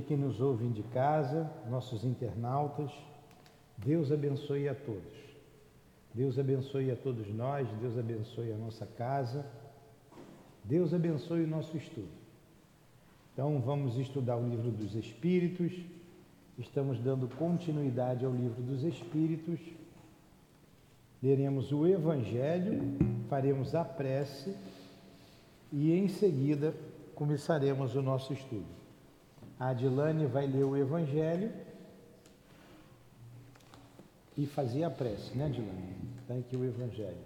que nos ouvem de casa, nossos internautas, Deus abençoe a todos. Deus abençoe a todos nós, Deus abençoe a nossa casa, Deus abençoe o nosso estudo. Então vamos estudar o livro dos Espíritos, estamos dando continuidade ao livro dos Espíritos, leremos o Evangelho, faremos a prece e em seguida começaremos o nosso estudo. A Adilane vai ler o Evangelho e fazer a prece, né, Adilane? Está aqui o Evangelho.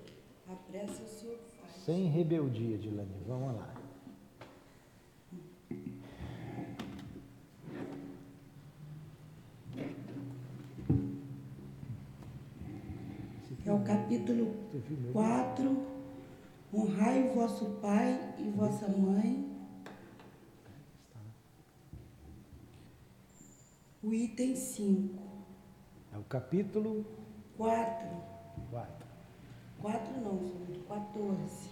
A prece o senhor faz. Sem rebeldia, Adilane. Vamos lá. É o capítulo 4. Honrai o vosso pai e vossa mãe O item 5. É o capítulo 4. 4. 4 não, senhor. 14.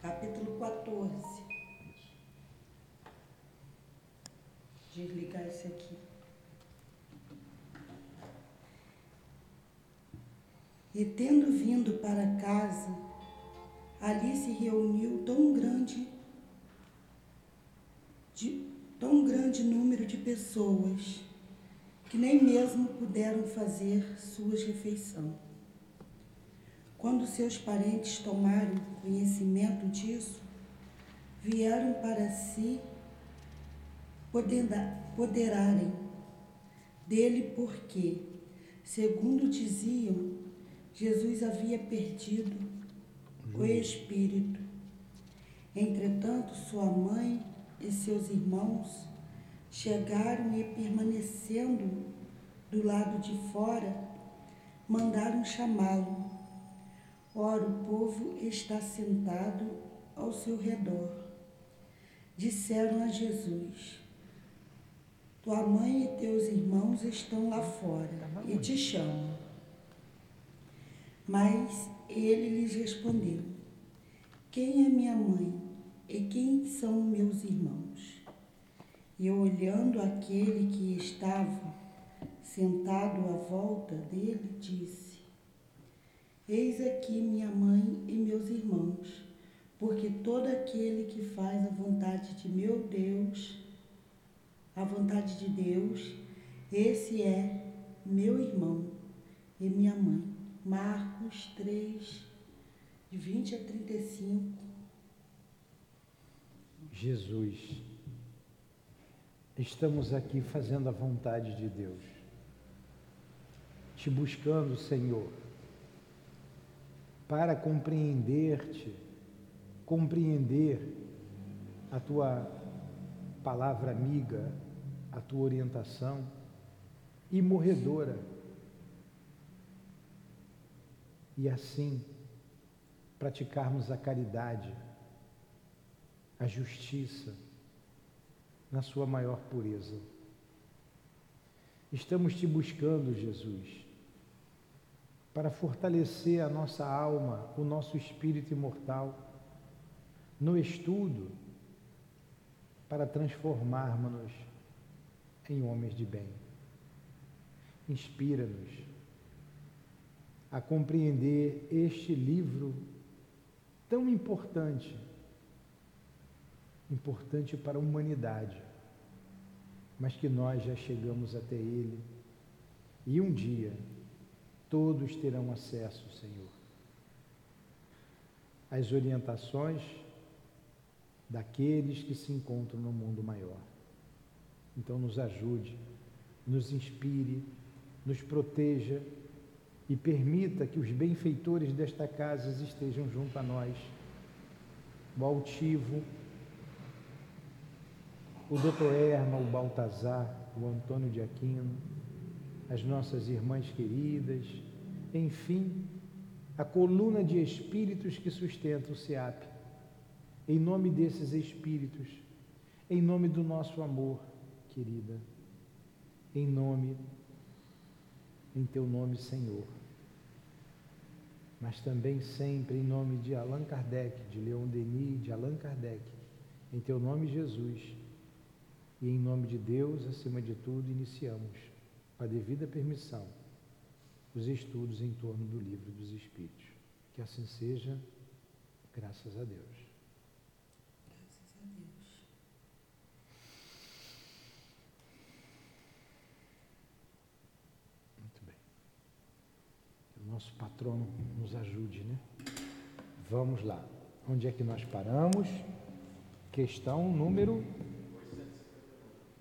Capítulo 14. Desligar esse aqui. E tendo vindo para casa, ali se reuniu tão grande de tão grande número de pessoas que nem mesmo puderam fazer suas refeição. Quando seus parentes tomaram conhecimento disso, vieram para si poderarem dele porque, segundo diziam, Jesus havia perdido o espírito. Entretanto, sua mãe e seus irmãos chegaram e, permanecendo do lado de fora, mandaram chamá-lo. Ora, o povo está sentado ao seu redor. Disseram a Jesus: Tua mãe e teus irmãos estão lá fora e te chamam. Mas ele lhes respondeu: Quem é minha mãe e quem são meus irmãos? E olhando aquele que estava sentado à volta dele, disse: Eis aqui minha mãe e meus irmãos, porque todo aquele que faz a vontade de meu Deus, a vontade de Deus, esse é meu irmão e minha mãe. Marcos 3, de 20 a 35. Jesus, estamos aqui fazendo a vontade de Deus, te buscando, Senhor, para compreender-te, compreender a tua palavra amiga, a tua orientação e morredora. E assim praticarmos a caridade a justiça na sua maior pureza. Estamos te buscando, Jesus, para fortalecer a nossa alma, o nosso espírito imortal, no estudo, para transformarmos-nos em homens de bem. Inspira-nos a compreender este livro tão importante importante para a humanidade, mas que nós já chegamos até ele e um dia todos terão acesso, Senhor, às orientações daqueles que se encontram no mundo maior. Então, nos ajude, nos inspire, nos proteja e permita que os benfeitores desta casa estejam junto a nós. O altivo, o doutor Erma, o Baltazar, o Antônio de Aquino, as nossas irmãs queridas, enfim, a coluna de espíritos que sustenta o SEAP. Em nome desses espíritos, em nome do nosso amor, querida, em nome, em teu nome, Senhor, mas também sempre em nome de Allan Kardec, de Leon Denis, de Allan Kardec, em teu nome, Jesus E em nome de Deus, acima de tudo, iniciamos, com a devida permissão, os estudos em torno do livro dos Espíritos. Que assim seja, graças a Deus. Graças a Deus. Muito bem. Que o nosso patrono nos ajude, né? Vamos lá. Onde é que nós paramos? Questão número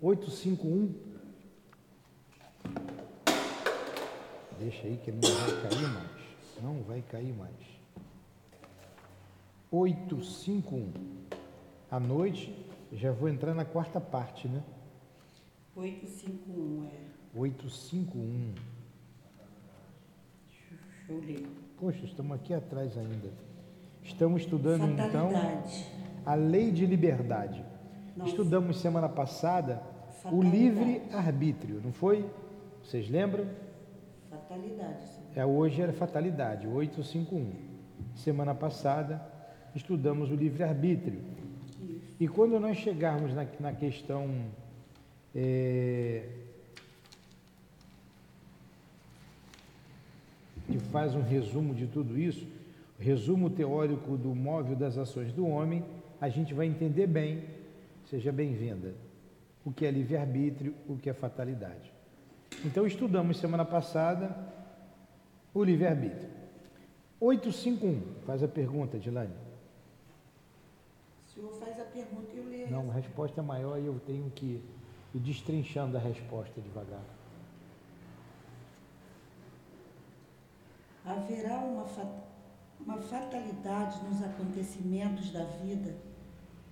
851. Deixa aí que não vai cair mais. Não vai cair mais. 851. À noite, já vou entrar na quarta parte, né? 851 é. 851. Deixa eu ler. Poxa, estamos aqui atrás ainda. Estamos estudando então Fatalidade. a lei de liberdade. Não. Estudamos semana passada o Fatalidade. livre arbítrio, não foi? Vocês lembram? Fatalidade. sim. É, hoje era fatalidade, 851. Semana passada estudamos o livre arbítrio. Isso. E quando nós chegarmos na, na questão é, que faz um resumo de tudo isso, resumo teórico do móvel das ações do homem, a gente vai entender bem, seja bem-vinda, o que é livre-arbítrio, o que é fatalidade. Então estudamos semana passada o livre-arbítrio. 851, faz a pergunta, Dilane. O senhor faz a pergunta e eu leio. Não, a resposta é maior e eu tenho que ir destrinchando a resposta devagar. Haverá uma, uma fatalidade nos acontecimentos da vida,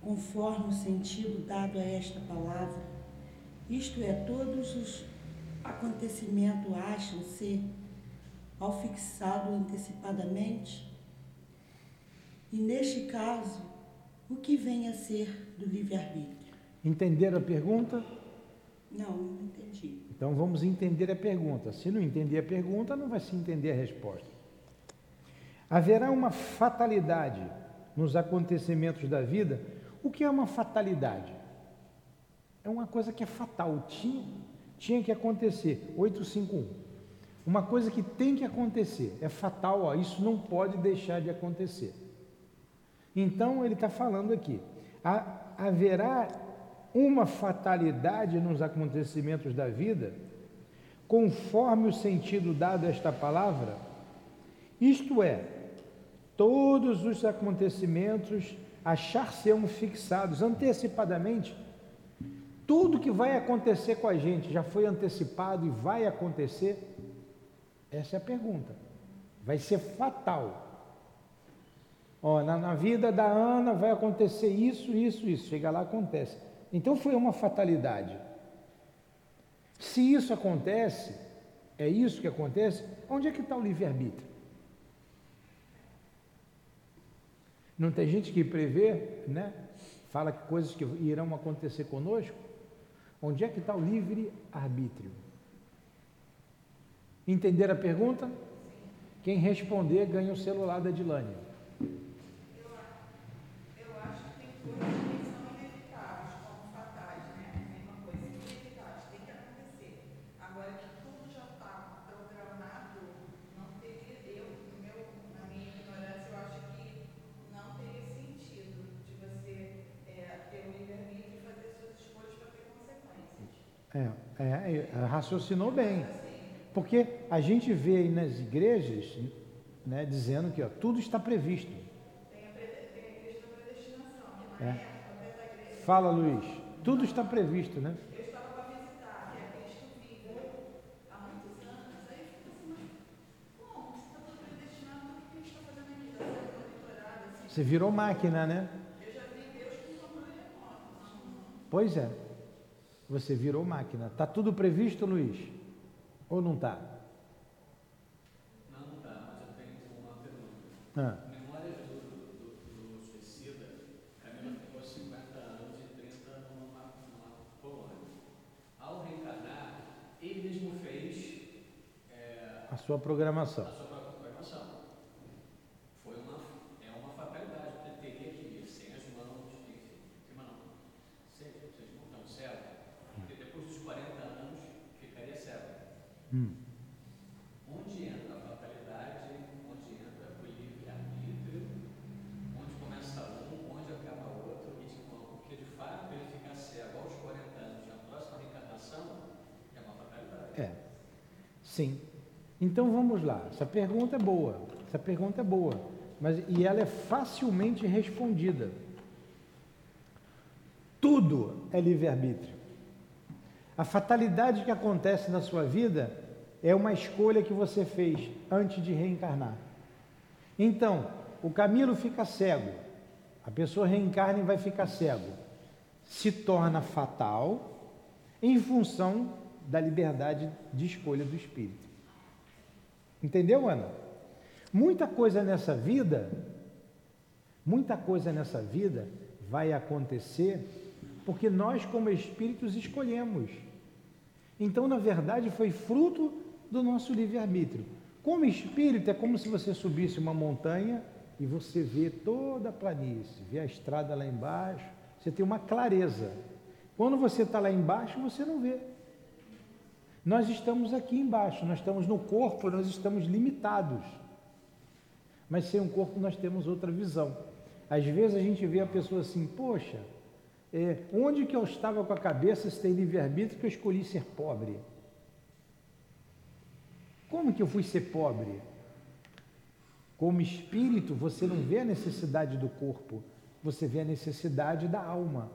conforme o sentido dado a esta palavra. Isto é, todos os acontecimentos acham-se, ao fixá-lo antecipadamente, e neste caso, o que vem a ser do livre-arbítrio? Entenderam a pergunta? Não, não entendi. Então vamos entender a pergunta. Se não entender a pergunta, não vai se entender a resposta. Haverá uma fatalidade nos acontecimentos da vida. O que é uma fatalidade? É uma coisa que é fatal, tinha, tinha que acontecer. 851. Uma coisa que tem que acontecer, é fatal, ó, isso não pode deixar de acontecer. Então ele está falando aqui: ha- haverá uma fatalidade nos acontecimentos da vida, conforme o sentido dado a esta palavra, isto é, todos os acontecimentos achar-se-ão fixados antecipadamente. Tudo que vai acontecer com a gente já foi antecipado e vai acontecer? Essa é a pergunta. Vai ser fatal. Ó, na, na vida da Ana vai acontecer isso, isso, isso. Chega lá, acontece. Então foi uma fatalidade. Se isso acontece, é isso que acontece, onde é que está o livre-arbítrio? Não tem gente que prevê, né? Fala que coisas que irão acontecer conosco. Onde é que está o livre-arbítrio? Entenderam a pergunta? Quem responder ganha o celular da Dilane. Eu acho que tem coisas que são inevitáveis, como fatais, né? Tem uma coisa inevitável, tem que acontecer. Agora que tudo já está programado, não teria, eu, no meu, na minha ignorância, eu acho que não teria sentido de você é, ter o livre-arbítrio e fazer suas escolhas para ter consequências. É, é, é, raciocinou bem. Porque a gente vê aí nas igrejas, né, dizendo que ó, tudo está previsto. Tem a, pre- tem a questão da predestinação, que É. época igreja, Fala, Luiz. Tudo está previsto, né? eu estava para visitar, que é Cristo vivo, há muitos anos, aí eu fico assim, mas como? Se está tudo predestinado, o que a gente está fazendo aqui? Está sendo monitorado, assim. Você virou máquina, né? Eu já vi Deus com controle remoto. Não, Pois é. Você virou máquina. Está tudo previsto, Luiz? Ou não está? Não, não tá, mas eu tenho uma pergunta. Ah, Memórias do, do, do suicida, Camila ficou 50 anos e 30 numa, numa colônia. Ao reencarnar, ele mesmo fez é, a sua programação. a sua própria programação. Foi uma, é uma fatalidade, porque ele teria que ir sem as mãos, enfim, sem mão não, sem, sem mão, não, céu, Hum. Onde entra a fatalidade, onde entra o livre-arbítrio, onde começa um, onde acaba outro, e de porque de fato ele ficar cego aos 40 anos na próxima reencarnação é uma fatalidade. É. Sim. Então vamos lá. Essa pergunta é boa. Essa pergunta é boa. Mas, e ela é facilmente respondida. Tudo é livre-arbítrio. A fatalidade que acontece na sua vida é uma escolha que você fez antes de reencarnar. Então, o Camilo fica cego, a pessoa reencarna e vai ficar cego. Se torna fatal em função da liberdade de escolha do espírito. Entendeu, Ana? Muita coisa nessa vida, muita coisa nessa vida vai acontecer porque nós, como espíritos, escolhemos. Então, na verdade, foi fruto do nosso livre-arbítrio. Como espírito, é como se você subisse uma montanha e você vê toda a planície, vê a estrada lá embaixo, você tem uma clareza. Quando você está lá embaixo, você não vê. Nós estamos aqui embaixo, nós estamos no corpo, nós estamos limitados. Mas sem um corpo nós temos outra visão. Às vezes a gente vê a pessoa assim, poxa, é, onde que eu estava com a cabeça se tem livre-arbítrio que eu escolhi ser pobre? Como que eu fui ser pobre? Como espírito, você não vê a necessidade do corpo, você vê a necessidade da alma.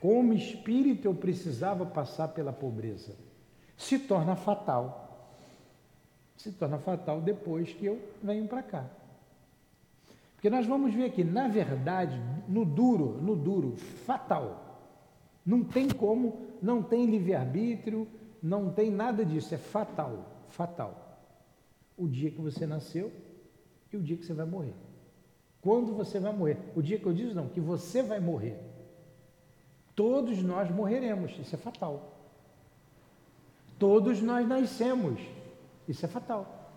Como espírito, eu precisava passar pela pobreza. Se torna fatal. Se torna fatal depois que eu venho para cá. Porque nós vamos ver aqui, na verdade, no duro, no duro, fatal. Não tem como, não tem livre-arbítrio, não tem nada disso, é fatal fatal. O dia que você nasceu e o dia que você vai morrer. Quando você vai morrer? O dia que eu disse não, que você vai morrer. Todos nós morreremos, isso é fatal. Todos nós nascemos, isso é fatal.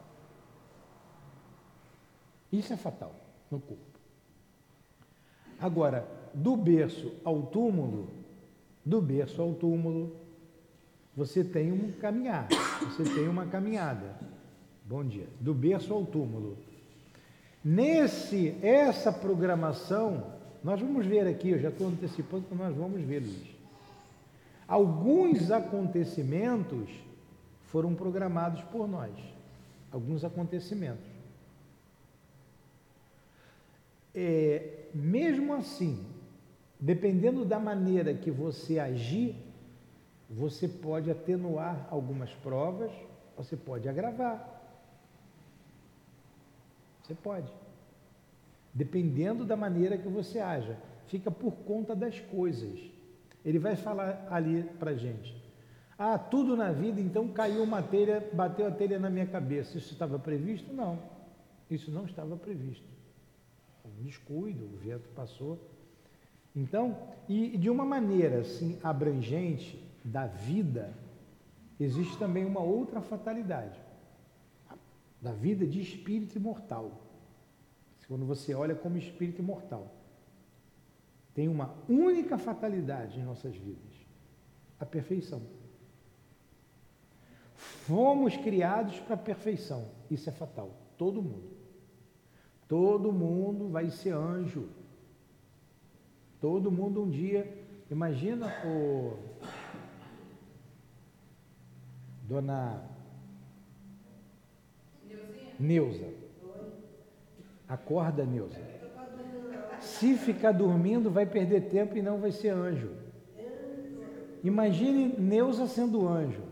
Isso é fatal no corpo. Agora, do berço ao túmulo, do berço ao túmulo, você tem um caminhar, você tem uma caminhada. Bom dia. Do berço ao túmulo. Nesse, essa programação, nós vamos ver aqui, eu já estou antecipando que nós vamos ver, Luiz. Alguns acontecimentos foram programados por nós. Alguns acontecimentos. É, mesmo assim, dependendo da maneira que você agir, você pode atenuar algumas provas, você pode agravar. Você pode. Dependendo da maneira que você haja. Fica por conta das coisas. Ele vai falar ali para gente. Ah, tudo na vida, então caiu uma telha, bateu a telha na minha cabeça. Isso estava previsto? Não. Isso não estava previsto. Um descuido, o vento passou. Então, e de uma maneira assim abrangente, da vida, existe também uma outra fatalidade, da vida de espírito imortal. Quando você olha como espírito imortal, tem uma única fatalidade em nossas vidas: a perfeição. Fomos criados para a perfeição, isso é fatal. Todo mundo. Todo mundo vai ser anjo. Todo mundo um dia. Imagina o Dona Neuza. Acorda, Neuza. Se ficar dormindo, vai perder tempo e não vai ser anjo. Imagine Neuza sendo anjo.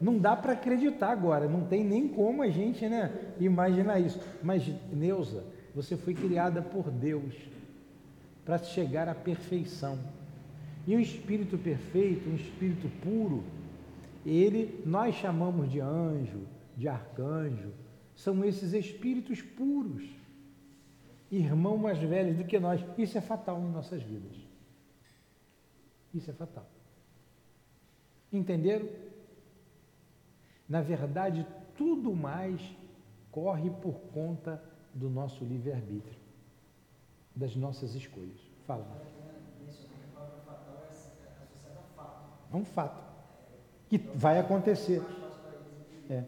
Não dá para acreditar agora, não tem nem como a gente né, imaginar isso. Mas, Neuza, você foi criada por Deus para chegar à perfeição. E o espírito perfeito, um espírito puro, ele nós chamamos de anjo, de arcanjo, são esses espíritos puros, irmão mais velhos do que nós. Isso é fatal em nossas vidas. Isso é fatal. Entenderam? Na verdade, tudo mais corre por conta do nosso livre-arbítrio, das nossas escolhas. Fala. É um fato que vai acontecer. É.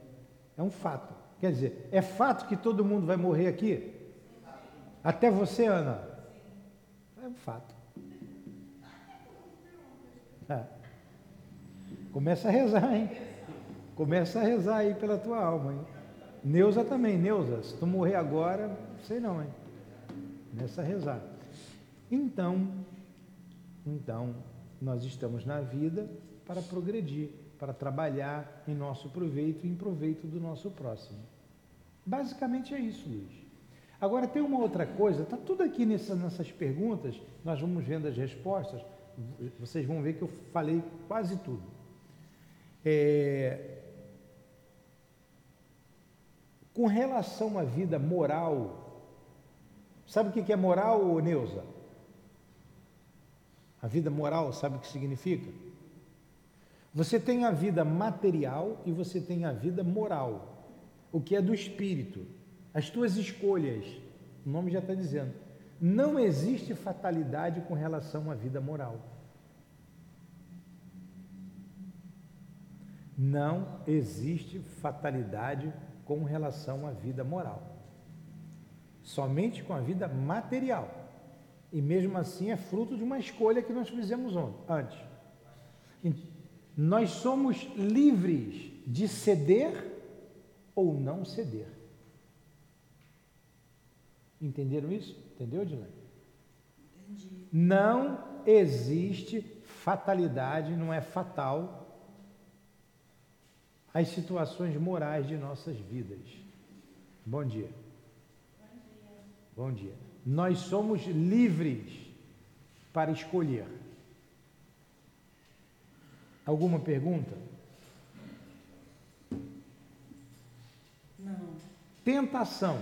É um fato. Quer dizer, é fato que todo mundo vai morrer aqui? Até você, Ana? É um fato. É. Começa a rezar, hein? Começa a rezar aí pela tua alma, hein? Neuza também, Neuza, se tu morrer agora, sei não, hein? Começa a rezar. Então, então, nós estamos na vida para progredir, para trabalhar em nosso proveito e em proveito do nosso próximo. Basicamente é isso, Luiz. Agora tem uma outra coisa, está tudo aqui nessa, nessas perguntas, nós vamos vendo as respostas, vocês vão ver que eu falei quase tudo. É, com relação à vida moral, sabe o que é moral, Neuza? A vida moral, sabe o que significa? Você tem a vida material e você tem a vida moral, o que é do espírito, as tuas escolhas. O nome já está dizendo. Não existe fatalidade com relação à vida moral. Não existe fatalidade com relação à vida moral. Somente com a vida material. E mesmo assim é fruto de uma escolha que nós fizemos antes. Nós somos livres de ceder ou não ceder. Entenderam isso? Entendeu, Dilane? Entendi. Não existe fatalidade, não é fatal as situações morais de nossas vidas. Bom dia. Bom dia. Bom dia nós somos livres para escolher. Alguma pergunta? Não. Tentação.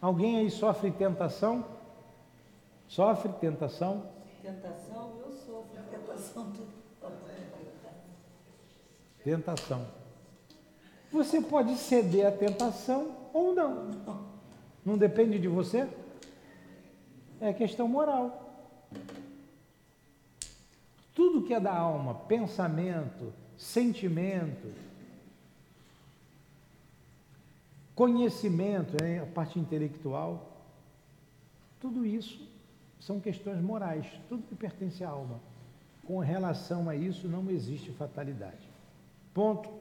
Alguém aí sofre tentação? Sofre tentação? Tentação, eu sofro tentação. Tentação. Você pode ceder à tentação ou não. Não, depende de você? é questão moral. Tudo que é da alma, pensamento, sentimento, conhecimento, né, a parte intelectual, tudo isso são questões morais, tudo que pertence à alma. Com relação a isso, não existe fatalidade. Ponto.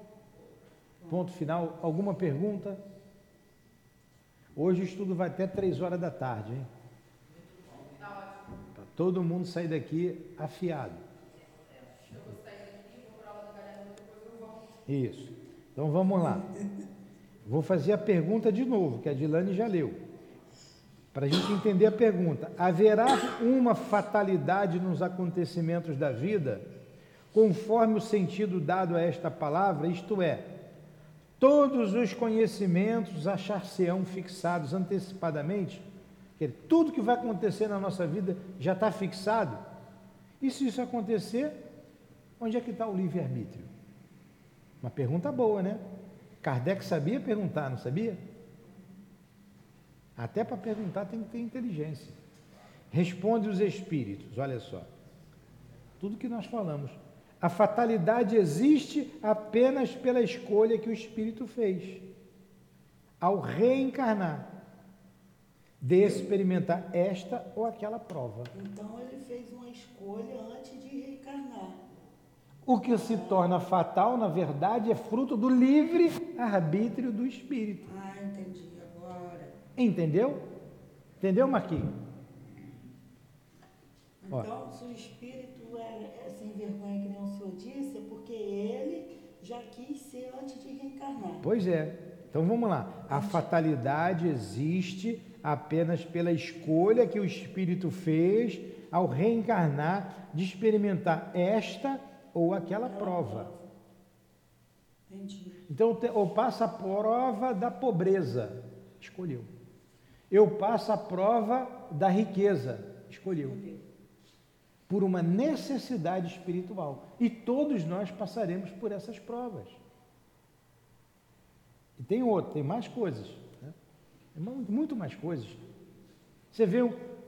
Ponto final. Alguma pergunta? Hoje o estudo vai até três horas da tarde, hein? todo mundo sair daqui afiado. Isso. Então vamos lá. Vou fazer a pergunta de novo, que a Dilane já leu. Para a gente entender a pergunta: haverá uma fatalidade nos acontecimentos da vida, conforme o sentido dado a esta palavra, isto é, todos os conhecimentos achar-se-ão fixados antecipadamente tudo que vai acontecer na nossa vida já está fixado. E se isso acontecer, onde é que está o livre-arbítrio? Uma pergunta boa, né? Kardec sabia perguntar, não sabia? Até para perguntar tem que ter inteligência. Responde os espíritos, olha só. Tudo que nós falamos. A fatalidade existe apenas pela escolha que o espírito fez ao reencarnar de experimentar esta ou aquela prova. Então ele fez uma escolha antes de reencarnar. O que se torna fatal, na verdade, é fruto do livre arbítrio do espírito. Ah, entendi agora. Entendeu? Entendeu, Marquinhos? Então, Ó. se o espírito sem vergonha, que nem o senhor disse, é porque ele já quis ser antes de reencarnar. Pois é. Então vamos lá. A fatalidade existe apenas pela escolha que o espírito fez ao reencarnar de experimentar esta ou aquela prova. Então, eu passo a prova da pobreza, escolheu. Eu passo a prova da riqueza, escolheu. Por uma necessidade espiritual. E todos nós passaremos por essas provas. E tem outro, tem mais coisas muito mais coisas. Você vê,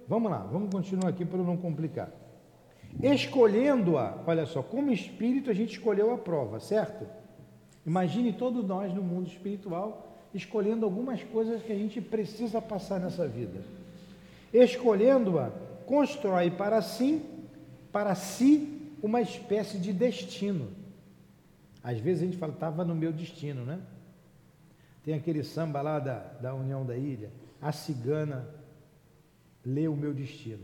vamos lá, vamos continuar aqui para não complicar. Escolhendo-a, olha só, como espírito a gente escolheu a prova, certo? Imagine todos nós no mundo espiritual escolhendo algumas coisas que a gente precisa passar nessa vida. Escolhendo-a, constrói para si, para si uma espécie de destino. Às vezes a gente fala, estava no meu destino, né? Tem aquele samba lá da, da União da Ilha, a cigana lê o meu destino,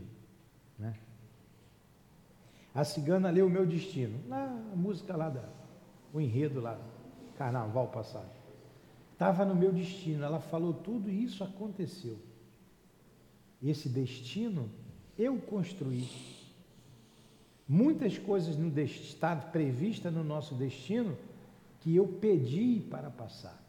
né? A cigana lê o meu destino. Na música lá da, o enredo lá, carnaval passado. Estava no meu destino, ela falou tudo isso aconteceu. Esse destino eu construí. Muitas coisas no estado prevista no nosso destino que eu pedi para passar.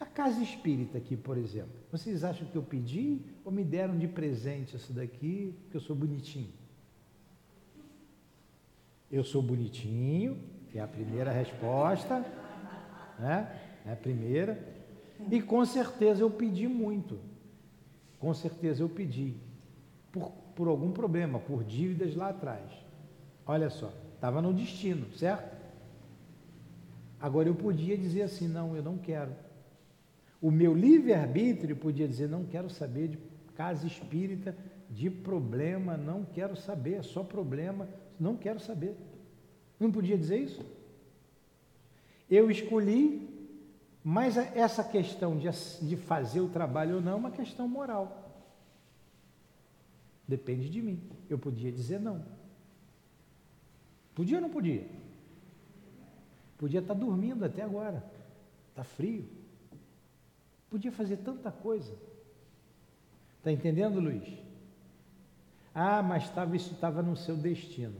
A casa espírita aqui, por exemplo, vocês acham que eu pedi ou me deram de presente isso daqui, porque eu sou bonitinho? Eu sou bonitinho, que é a primeira resposta, né? É a primeira. E com certeza eu pedi muito. Com certeza eu pedi por, por algum problema, por dívidas lá atrás. Olha só, estava no destino, certo? Agora eu podia dizer assim: não, eu não quero. O meu livre-arbítrio podia dizer: não quero saber de casa espírita, de problema, não quero saber, é só problema, não quero saber. Não podia dizer isso? Eu escolhi mas essa questão de, de fazer o trabalho ou não é uma questão moral. Depende de mim. Eu podia dizer não. Podia ou não podia? Podia estar dormindo até agora. Está frio. Podia fazer tanta coisa. Está entendendo, Luiz? Ah, mas tava, isso estava no seu destino.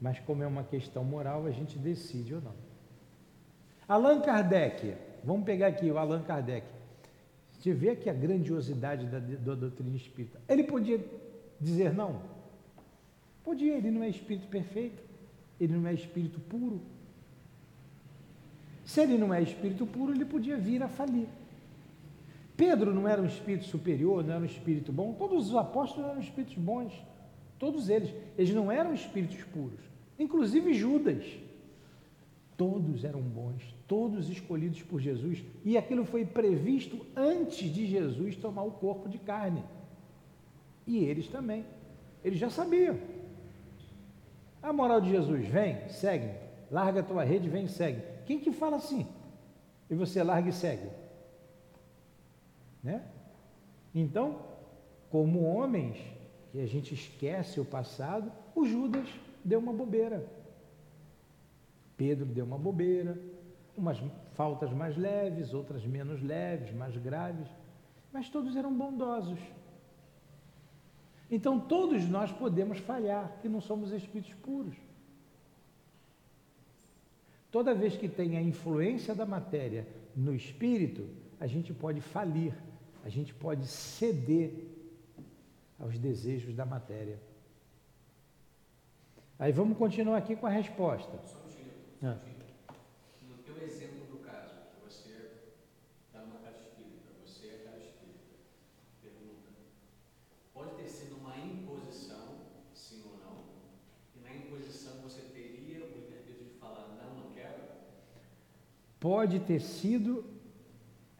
Mas como é uma questão moral, a gente decide ou não. Allan Kardec Vamos pegar aqui o Allan Kardec. Você vê aqui a grandiosidade da, da doutrina espírita. Ele podia dizer não? Podia, ele não é espírito perfeito, ele não é espírito puro. Se ele não é espírito puro, ele podia vir a falir. Pedro não era um espírito superior, não era um espírito bom. Todos os apóstolos eram espíritos bons. Todos eles. Eles não eram espíritos puros. Inclusive Judas. Todos eram bons, todos escolhidos por Jesus, e aquilo foi previsto antes de Jesus tomar o corpo de carne. E eles também. Eles já sabiam. A moral de Jesus, vem, segue, larga a tua rede, vem, segue. Quem que fala assim? E você larga e segue. Né? Então, como homens, que a gente esquece o passado, o Judas deu uma bobeira. Pedro deu uma bobeira, umas faltas mais leves, outras menos leves, mais graves, mas todos eram bondosos. Então todos nós podemos falhar, que não somos espíritos puros. Toda vez que tem a influência da matéria no espírito, a gente pode falir, a gente pode ceder aos desejos da matéria. Aí vamos continuar aqui com a resposta. Ah. No teu exemplo do caso, que você dá uma casa espírita, você é casa espírita, pergunta, pode ter sido uma imposição, sim ou não? E na imposição você teria o livre de falar, não, não quero? Pode ter sido.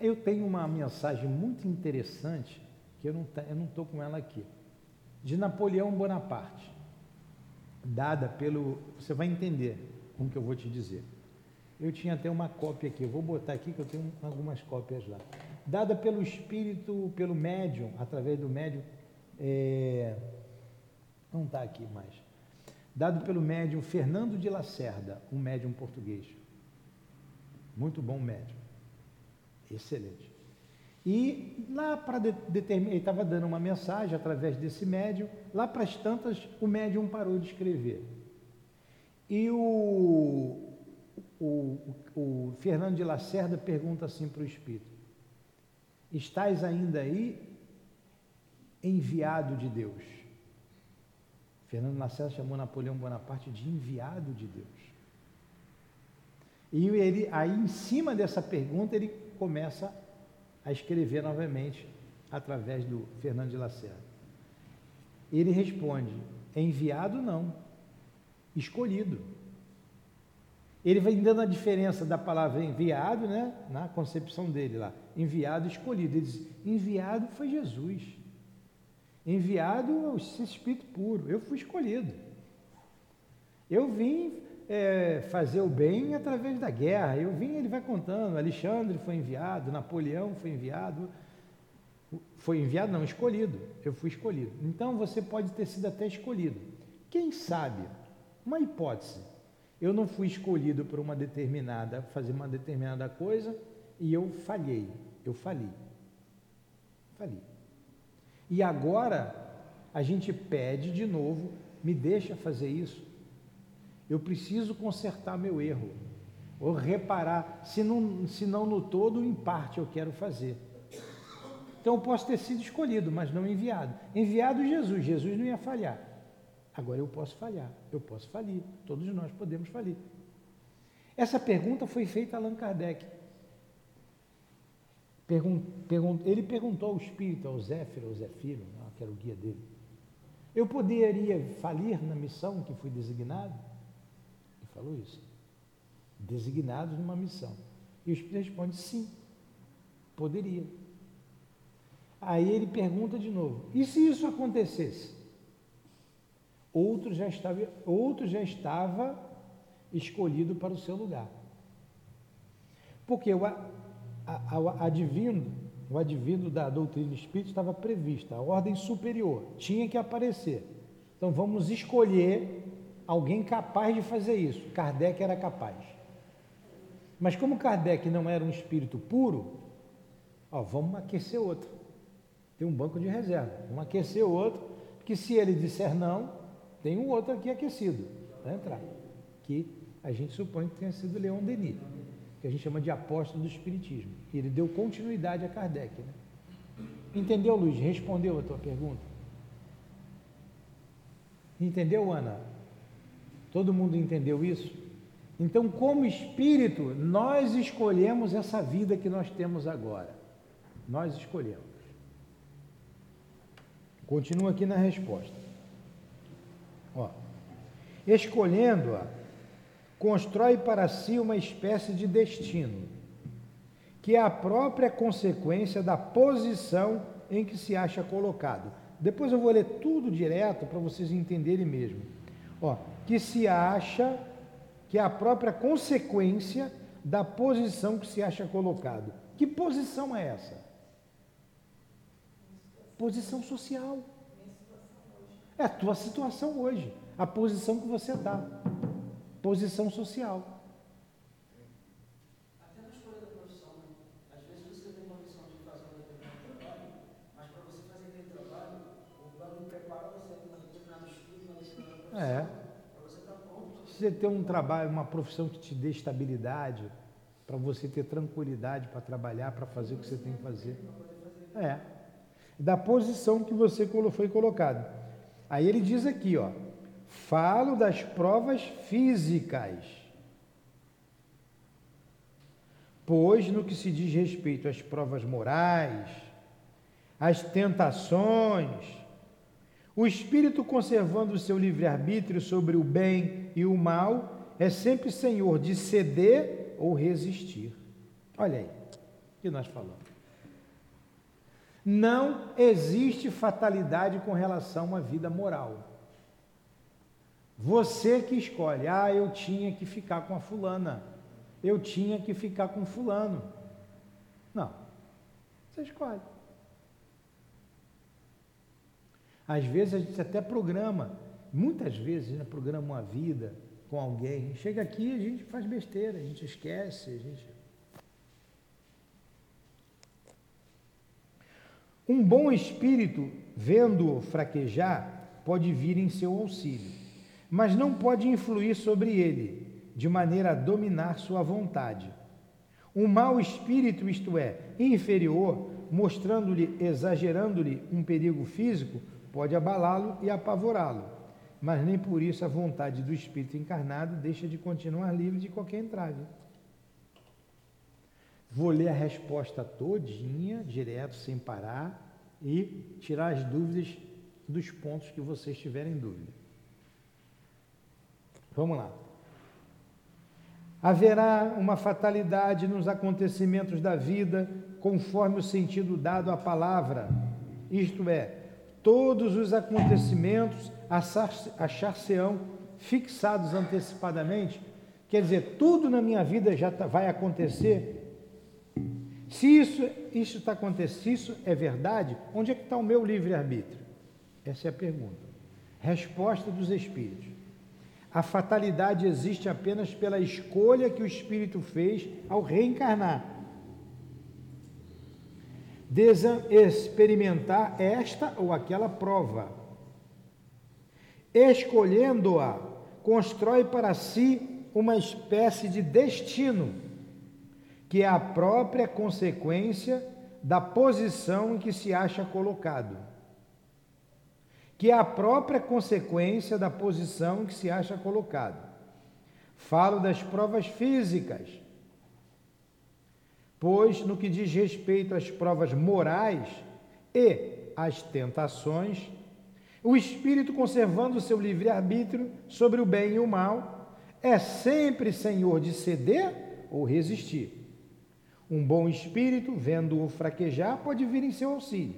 Eu tenho uma mensagem muito interessante, que eu não estou com ela aqui, de Napoleão Bonaparte, dada pelo. Você vai entender com o que eu vou te dizer. Eu tinha até uma cópia aqui, eu vou botar aqui que eu tenho algumas cópias lá. Dada pelo espírito, pelo médium, através do médium, é, não está aqui mais. Dado pelo médium Fernando de Lacerda, um médium português. Muito bom médium. Excelente. E lá para determinar, ele estava dando uma mensagem através desse médium, lá para as tantas o médium parou de escrever. E o, o, o Fernando de Lacerda pergunta assim para o Espírito: Estás ainda aí, enviado de Deus? Fernando Lacerda chamou Napoleão Bonaparte de enviado de Deus. E ele, aí, em cima dessa pergunta, ele começa a escrever novamente através do Fernando de Lacerda. Ele responde: enviado não, escolhido. Ele vai dando a diferença da palavra enviado, né? Na concepção dele lá. Enviado escolhido. Ele diz: enviado foi Jesus. Enviado é o Espírito puro. Eu fui escolhido. Eu vim é, fazer o bem através da guerra. Eu vim, ele vai contando. Alexandre foi enviado, Napoleão foi enviado. Foi enviado, não, escolhido. Eu fui escolhido. Então você pode ter sido até escolhido. Quem sabe? Uma hipótese eu não fui escolhido por uma determinada, fazer uma determinada coisa e eu falhei, eu fali. Fali. E agora a gente pede de novo, me deixa fazer isso. Eu preciso consertar meu erro, ou reparar, se não, se não no todo, em parte eu quero fazer. Então eu posso ter sido escolhido, mas não enviado. Enviado Jesus, Jesus não ia falhar. Agora eu posso falhar, eu posso falir, todos nós podemos falir. Essa pergunta foi feita a Allan Kardec. Pergun pergun ele perguntou ao espírito, ao Zéfiro, ao Zefiro, né, que era o guia dele: Eu poderia falir na missão que fui designado? Falou isso. Designados numa missão. E o espírito responde: Sim, poderia. Aí ele pergunta de novo: E se isso acontecesse? outro já estava, outro já estava escolhido para o seu lugar. Porque o, a, a, o advindo, o advindo da doutrina espírita estava prevista, a ordem superior tinha que aparecer. Então vamos escolher alguém capaz de fazer isso. Kardec era capaz. Mas como Kardec não era um espírito puro, ó, vamos aquecer outro. Tem um banco de reserva. Vamos aquecer outro, porque se ele disser não, tem um outro aqui aquecido para entrar, que a gente supõe que tenha sido Leon Denis, que a gente chama de apóstolo do Espiritismo. E ele deu continuidade a Kardec. Né? Entendeu, Luiz? Respondeu a tua pergunta? Entendeu, Ana? Todo mundo entendeu isso? Então, como espírito, nós escolhemos essa vida que nós temos agora. Nós escolhemos. Continua aqui na resposta. Ó, escolhendo-a, constrói para si uma espécie de destino, que é a própria consequência da posição em que se acha colocado. Depois eu vou ler tudo direto para vocês entenderem mesmo. Ó, que se acha que é a própria consequência da posição que se acha colocado. Que posição é essa? Posição social. É a tua situação hoje, a posição que você está, posição social. Até na escolha da profissão? Às vezes você tem uma missão de fazer determinado trabalho, mas para você fazer aquele trabalho, o plano prepara você para determinado estudo, uma determinada profissão. É. Você ter um trabalho, uma profissão que te dê estabilidade, para você ter tranquilidade para trabalhar, para fazer o que você tem que fazer. É. Da posição que você foi colocado. Aí ele diz aqui, ó, falo das provas físicas. Pois no que se diz respeito às provas morais, às tentações, o espírito conservando o seu livre-arbítrio sobre o bem e o mal é sempre senhor de ceder ou resistir. Olha aí, o que nós falamos. Não existe fatalidade com relação à vida moral. Você que escolhe, ah, eu tinha que ficar com a fulana, eu tinha que ficar com fulano. Não, você escolhe. Às vezes a gente até programa, muitas vezes, né, programa uma vida com alguém. Chega aqui a gente faz besteira, a gente esquece, a gente Um bom espírito, vendo-o fraquejar, pode vir em seu auxílio, mas não pode influir sobre ele, de maneira a dominar sua vontade. Um mau espírito, isto é, inferior, mostrando-lhe, exagerando-lhe um perigo físico, pode abalá-lo e apavorá-lo, mas nem por isso a vontade do espírito encarnado deixa de continuar livre de qualquer entrave. Vou ler a resposta todinha, direto, sem parar, e tirar as dúvidas dos pontos que vocês tiverem dúvida. Vamos lá. Haverá uma fatalidade nos acontecimentos da vida, conforme o sentido dado à palavra. Isto é, todos os acontecimentos achar-se-ão fixados antecipadamente. Quer dizer, tudo na minha vida já tá, vai acontecer. Se isso isso está acontecendo, isso é verdade, onde é que está o meu livre-arbítrio? Essa é a pergunta. Resposta dos Espíritos. A fatalidade existe apenas pela escolha que o Espírito fez ao reencarnar. Experimentar esta ou aquela prova. Escolhendo-a, constrói para si uma espécie de destino, que é a própria consequência da posição em que se acha colocado que é a própria consequência da posição em que se acha colocado. Falo das provas físicas, pois no que diz respeito às provas morais e às tentações, o espírito conservando o seu livre-arbítrio sobre o bem e o mal, é sempre senhor de ceder ou resistir. Um bom espírito, vendo-o fraquejar, pode vir em seu auxílio,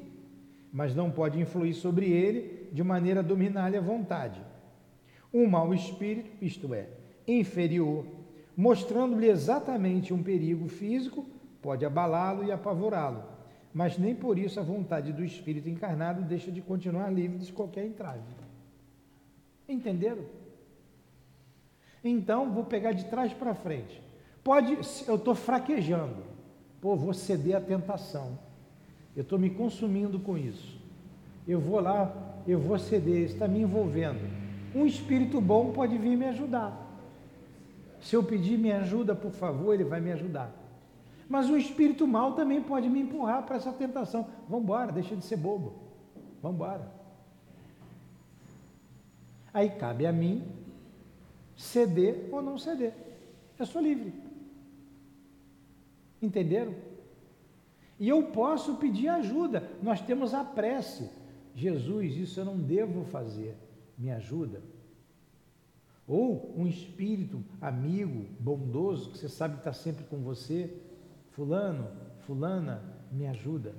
mas não pode influir sobre ele de maneira a dominar-lhe a vontade. Um mau espírito, isto é, inferior, mostrando-lhe exatamente um perigo físico, pode abalá-lo e apavorá-lo, mas nem por isso a vontade do espírito encarnado deixa de continuar livre de qualquer entrave. Entenderam? Então, vou pegar de trás para frente. Pode, eu estou fraquejando. Pô, vou ceder à tentação. Eu estou me consumindo com isso. Eu vou lá eu vou ceder, está me envolvendo. Um espírito bom pode vir me ajudar. Se eu pedir me ajuda, por favor, ele vai me ajudar. Mas um espírito mau também pode me empurrar para essa tentação. Vamos embora, deixa de ser bobo. Vamos embora. Aí cabe a mim ceder ou não ceder. Eu sou livre. Entenderam? E eu posso pedir ajuda. Nós temos a prece. Jesus, isso eu não devo fazer, me ajuda. Ou um espírito amigo, bondoso, que você sabe que está sempre com você, fulano, fulana, me ajuda.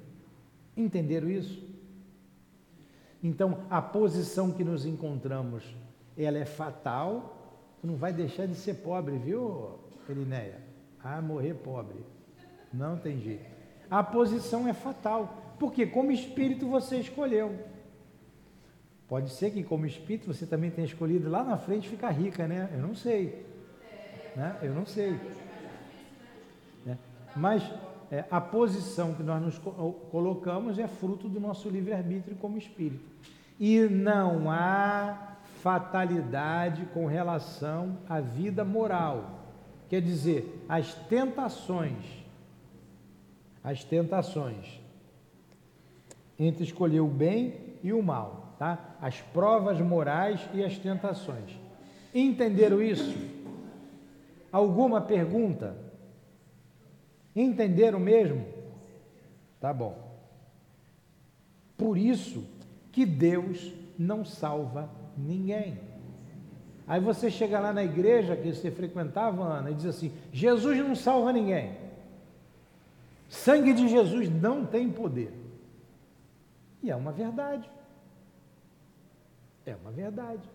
Entenderam isso? Então, a posição que nos encontramos, ela é fatal, tu não vai deixar de ser pobre, viu, Perineia? Ah, morrer pobre. Não tem jeito. A posição é fatal. Porque como espírito você escolheu. Pode ser que como espírito você também tenha escolhido lá na frente ficar rica, né? Eu não sei. Né? Eu não sei. Mas é, a posição que nós nos colocamos é fruto do nosso livre-arbítrio como espírito. E não há fatalidade com relação à vida moral. Quer dizer, as tentações, as tentações entre escolher o bem e o mal, tá? As provas morais e as tentações. Entenderam isso? Alguma pergunta? Entenderam mesmo? Tá bom. Por isso que Deus não salva ninguém. Aí você chega lá na igreja que você frequentava, Ana, e diz assim: Jesus não salva ninguém. Sangue de Jesus não tem poder. E é uma verdade. É uma verdade.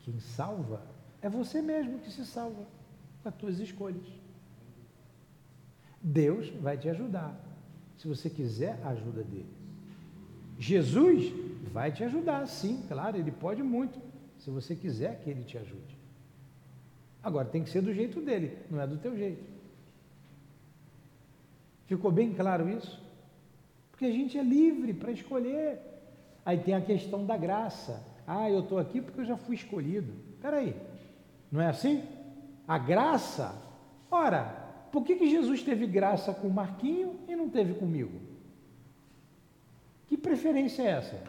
Quem salva é você mesmo que se salva as tuas escolhas. Deus vai te ajudar. Se você quiser a ajuda dele. Jesus vai te ajudar, sim, claro, ele pode muito, se você quiser que ele te ajude. Agora tem que ser do jeito dele, não é do teu jeito. Ficou bem claro isso? Porque a gente é livre para escolher. Aí tem a questão da graça. Ah, eu estou aqui porque eu já fui escolhido. Espera aí, não é assim? A graça, ora, por que, que Jesus teve graça com o Marquinho e não teve comigo? Que preferência é essa?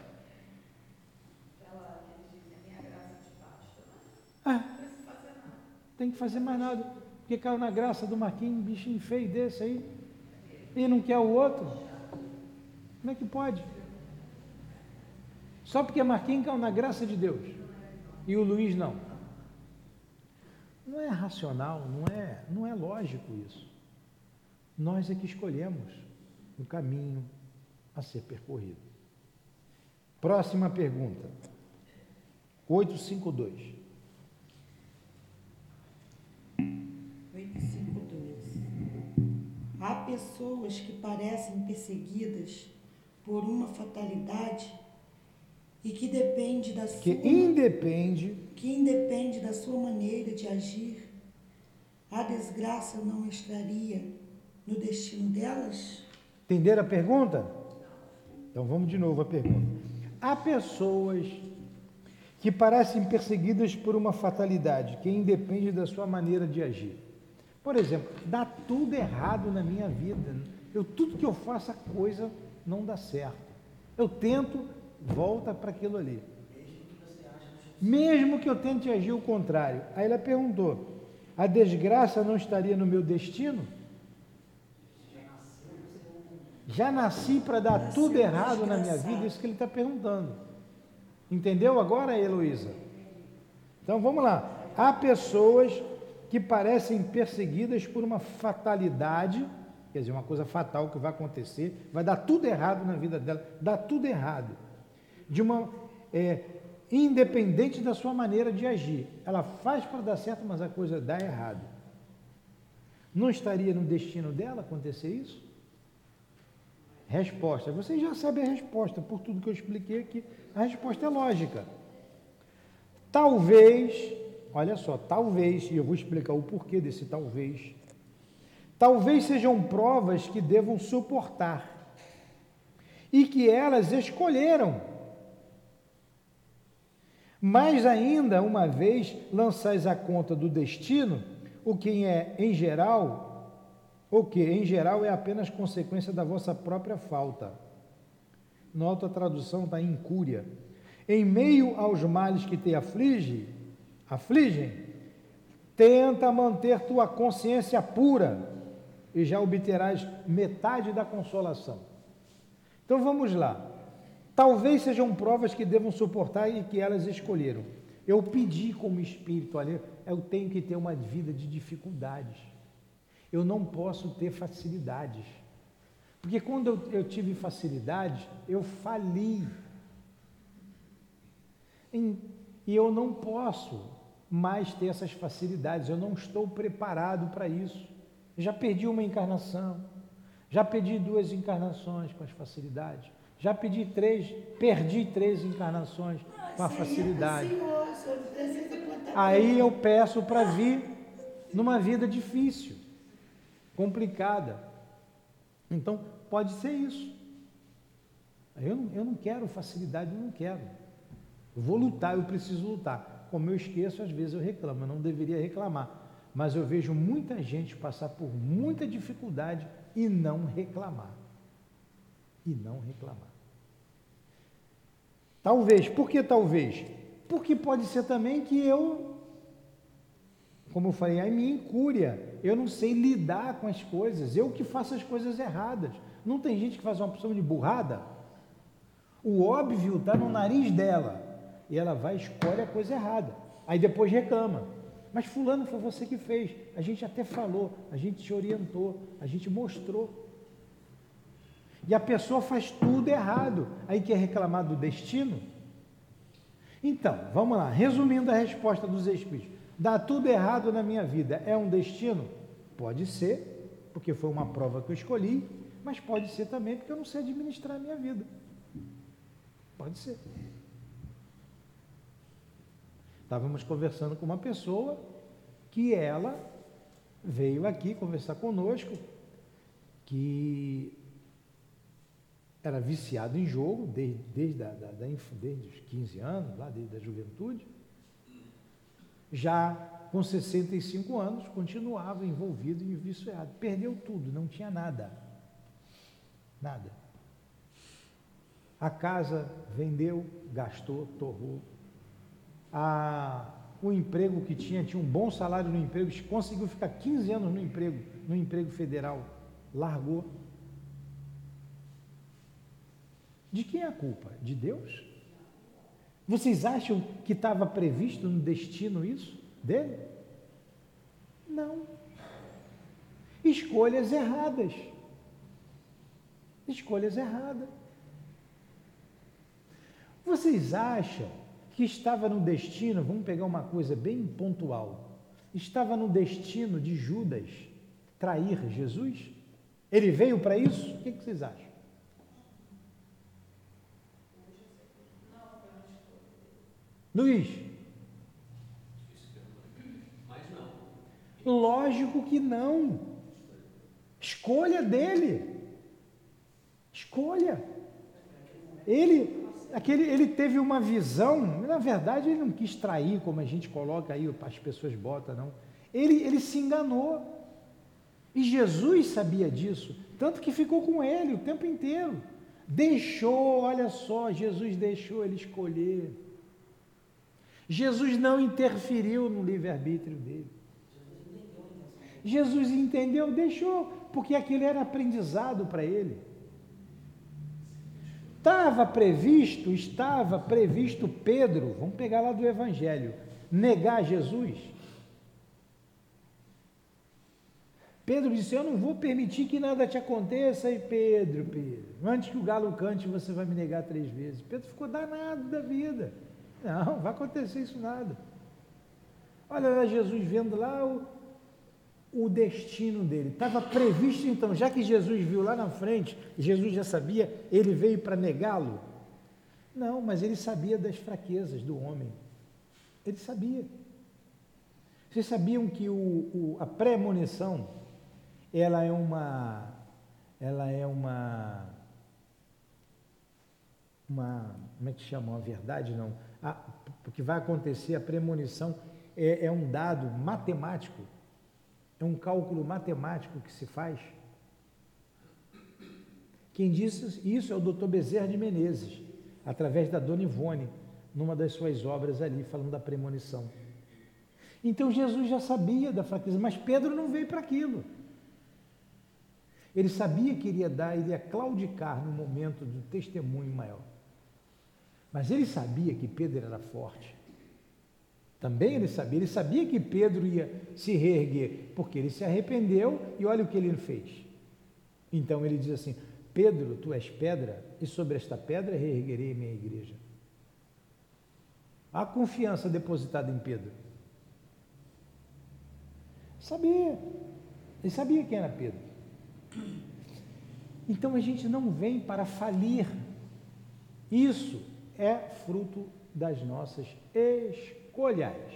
Ah, tem que fazer mais nada. Porque caiu na graça do Marquinho, um bichinho feio desse aí e não quer o outro? Como é que pode? Só porque Marquinhos caiu na graça de Deus e o Luiz não. Não é racional, não é, não é lógico isso. Nós é que escolhemos o caminho a ser percorrido. Próxima pergunta. 852. 852. Há pessoas que parecem perseguidas por uma fatalidade e que depende da Que sua independe que independe da sua maneira de agir. A desgraça não estaria no destino delas? Entenderam a pergunta? Então vamos de novo à pergunta. Há pessoas que parecem perseguidas por uma fatalidade que independe da sua maneira de agir. Por exemplo, dá tudo errado na minha vida. Eu tudo que eu faço a coisa não dá certo. Eu tento, volta para aquilo ali. Mesmo que eu tente agir o contrário. Aí ela perguntou: a desgraça não estaria no meu destino? Já nasci para dar Nasceu tudo errado na minha vida? Isso que ele está perguntando. Entendeu agora, Heloísa? Então vamos lá. Há pessoas que parecem perseguidas por uma fatalidade, quer dizer, uma coisa fatal que vai acontecer, vai dar tudo errado na vida dela, dá tudo errado. De uma é, independente da sua maneira de agir. Ela faz para dar certo, mas a coisa dá errado. Não estaria no destino dela acontecer isso? Resposta. Vocês já sabem a resposta, por tudo que eu expliquei aqui. A resposta é lógica. Talvez, olha só, talvez, e eu vou explicar o porquê desse talvez. Talvez sejam provas que devam suportar e que elas escolheram. Mais ainda, uma vez lançais a conta do destino, o que é em geral o que, em geral, é apenas consequência da vossa própria falta. Na outra tradução está incúria. Em meio aos males que te aflige, afligem, tenta manter tua consciência pura e já obterás metade da consolação. Então vamos lá. Talvez sejam provas que devam suportar e que elas escolheram. Eu pedi como espírito, olha, eu tenho que ter uma vida de dificuldades. Eu não posso ter facilidades. Porque quando eu, eu tive facilidades, eu fali. E eu não posso mais ter essas facilidades. Eu não estou preparado para isso. Já perdi uma encarnação. Já perdi duas encarnações com as facilidades. Já pedi três, perdi três encarnações com a facilidade. Aí eu peço para vir numa vida difícil, complicada. Então, pode ser isso. Eu não, eu não quero facilidade, eu não quero. Eu vou lutar, eu preciso lutar. Como eu esqueço, às vezes eu reclamo, eu não deveria reclamar. Mas eu vejo muita gente passar por muita dificuldade e não reclamar. E não reclamar. Talvez, por que talvez? Porque pode ser também que eu, como eu falei, a minha incúria, eu não sei lidar com as coisas, eu que faço as coisas erradas. Não tem gente que faz uma opção de burrada? O óbvio está no nariz dela e ela vai e escolhe a coisa errada. Aí depois reclama. Mas fulano foi você que fez. A gente até falou, a gente te orientou, a gente mostrou. E a pessoa faz tudo errado. Aí quer reclamar do destino? Então, vamos lá. Resumindo a resposta dos Espíritos. Dá tudo errado na minha vida. É um destino? Pode ser, porque foi uma prova que eu escolhi, mas pode ser também porque eu não sei administrar a minha vida. Pode ser. Estávamos conversando com uma pessoa que ela veio aqui conversar conosco, que era viciado em jogo desde, desde, da, da, desde os 15 anos, lá desde a juventude. Já com 65 anos, continuava envolvido em viciado. Perdeu tudo, não tinha nada. Nada. A casa vendeu, gastou, torrou. A, o emprego que tinha, tinha um bom salário no emprego, conseguiu ficar 15 anos no emprego, no emprego federal, largou. De quem é a culpa? De Deus? Vocês acham que estava previsto no destino isso dele? Não. Escolhas erradas. Escolhas erradas. Vocês acham que estava no destino, vamos pegar uma coisa bem pontual, estava no destino de Judas trair Jesus? Ele veio para isso? O que, vocês acham? Luiz? Lógico que não. Escolha dele. Escolha. Ele, aquele, ele teve uma visão, na verdade ele não quis trair, como a gente coloca aí, as pessoas botam, não. Ele, ele se enganou. E Jesus sabia disso, tanto que ficou com ele o tempo inteiro. Deixou, olha só, Jesus deixou ele escolher. Jesus não interferiu no livre-arbítrio dele. Jesus entendeu, deixou, porque aquilo era aprendizado para ele. Estava previsto, estava previsto Pedro, vamos pegar lá do Evangelho, negar Jesus. Pedro disse: Eu não vou permitir que nada te aconteça. E Pedro, Pedro, antes que o galo cante, você vai me negar três vezes. Pedro ficou danado da vida. Não, vai acontecer isso nada. Olha lá Jesus vendo lá o, o destino dele. Estava previsto então, já que Jesus viu lá na frente, Jesus já sabia, ele veio para negá-lo. Não, mas ele sabia das fraquezas do homem. Ele sabia. Vocês sabiam que o, o, a premonição, ela é uma, ela é uma, uma, como é que chama? Uma verdade não? A, porque vai acontecer, a premonição é, é um dado matemático, é um cálculo matemático que se faz. Quem disse isso é o Dr. Bezerra de Menezes, através da Dona Ivone, numa das suas obras ali, falando da premonição. Então Jesus já sabia da fraqueza, mas Pedro não veio para aquilo. Ele sabia que iria dar, iria claudicar no momento do testemunho maior. Mas ele sabia que Pedro era forte. Também ele sabia, ele sabia que Pedro ia se reerguer, porque ele se arrependeu e olha o que ele fez. Então ele diz assim: Pedro, tu és pedra, e sobre esta pedra reerguerei minha igreja. A confiança depositada em Pedro. Sabia, ele sabia quem era Pedro. Então a gente não vem para falir. Isso é fruto das nossas escolhas.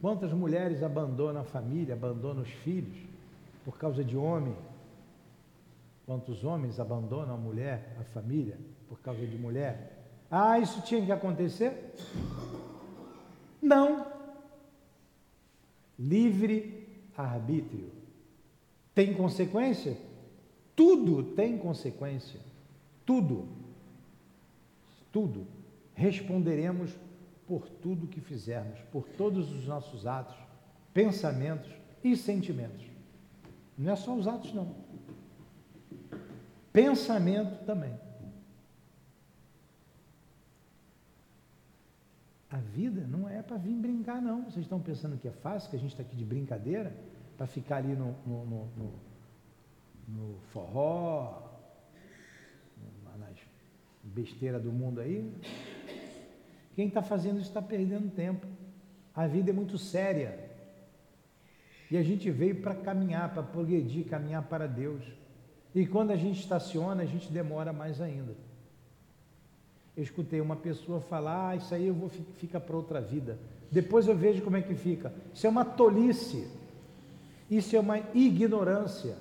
Quantas mulheres abandonam a família, abandonam os filhos por causa de homem? Quantos homens abandonam a mulher, a família, por causa de mulher? Ah, isso tinha que acontecer? Não. Livre arbítrio. Tem consequência? Tudo tem consequência. Tudo. Tudo. Responderemos por tudo que fizermos, por todos os nossos atos, pensamentos e sentimentos. Não é só os atos, não. Pensamento também. A vida não é para vir brincar, não. Vocês estão pensando que é fácil, que a gente está aqui de brincadeira, para ficar ali no, no, no, no, forró, besteiras do mundo aí. Quem está fazendo isso está perdendo tempo. A vida é muito séria. E a gente veio para caminhar, para progredir, caminhar para Deus. E quando a gente estaciona, a gente demora mais ainda. Eu escutei uma pessoa falar, ah, isso aí eu vou fica para outra vida. Depois eu vejo como é que fica. Isso é uma tolice. Isso é uma ignorância.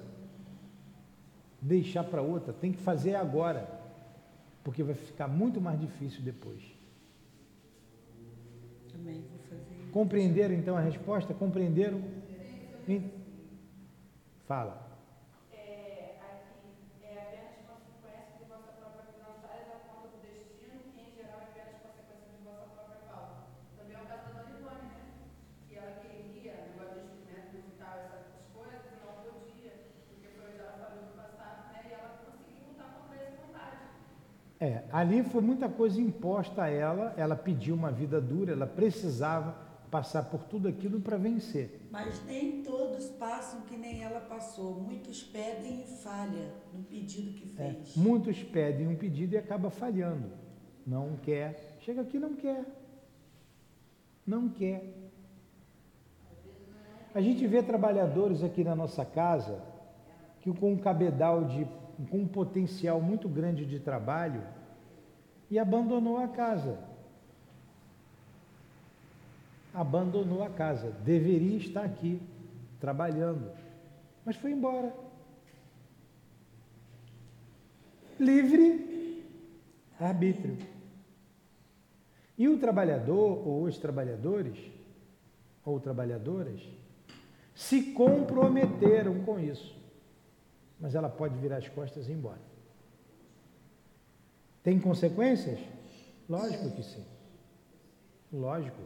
Deixar para outra, tem que fazer agora, porque vai ficar muito mais difícil depois. Também vou fazer. Compreenderam então a resposta? Compreenderam? Fala. É, ali foi muita coisa imposta a ela, ela pediu uma vida dura, ela precisava passar por tudo aquilo para vencer. Mas nem todos passam que nem ela passou. Muitos pedem e falha no pedido que É, fez. muitos pedem um pedido e acaba falhando. Não quer. Chega aqui não quer. Não quer. A gente vê trabalhadores aqui na nossa casa que com um cabedal de com um potencial muito grande de trabalho e abandonou a casa. Abandonou a casa. Deveria estar aqui trabalhando, mas foi embora. Livre arbítrio. E o trabalhador ou os trabalhadores ou trabalhadoras se comprometeram com isso. Mas ela pode virar as costas e ir embora. Tem consequências? Lógico que sim. Lógico.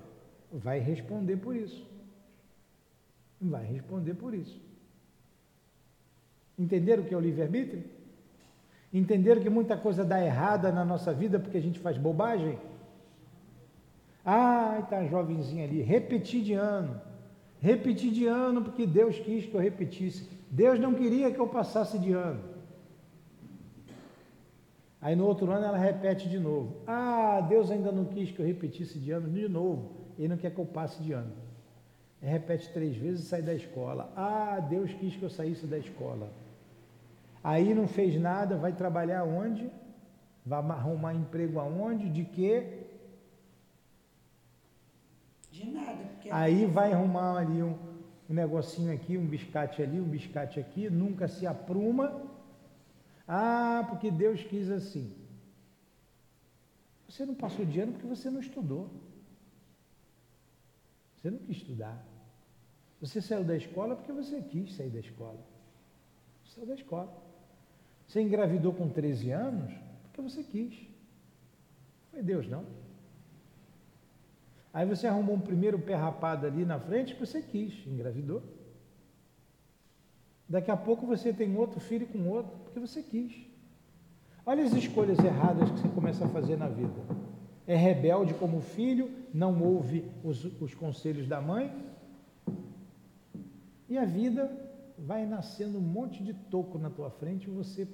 Vai responder por isso. Vai responder por isso. Entenderam o que é o livre-arbítrio? Entenderam que muita coisa dá errada na nossa vida porque a gente faz bobagem? Ah, está jovenzinho ali, repeti de ano. Repeti de ano porque Deus quis que eu repetisse. Deus não queria que eu passasse de ano. Aí no outro ano ela repete de novo. Ah, Deus ainda não quis que eu repetisse de ano de novo. Ele não quer que eu passe de ano. Aí repete três vezes e sai da escola. Ah, Deus quis que eu saísse da escola. Aí não fez nada, vai trabalhar onde? Vai arrumar emprego aonde? De quê? De nada. Porque Aí vai arrumar ali um, um negocinho aqui, um biscate ali, um biscate aqui, nunca se apruma. Ah, porque Deus quis assim. Você não passou de ano porque você não estudou. Você não quis estudar. Você saiu da escola porque você quis sair da escola. Você saiu da escola. Você engravidou com 13 anos porque você quis. Foi Deus, não. Aí você arrumou um primeiro pé rapado ali na frente que você quis, engravidou. Daqui a pouco você tem outro filho com outro porque você quis. Olha as escolhas erradas que você começa a fazer na vida. É rebelde como filho, não ouve os, os conselhos da mãe. E a vida vai nascendo um monte de toco na tua frente e você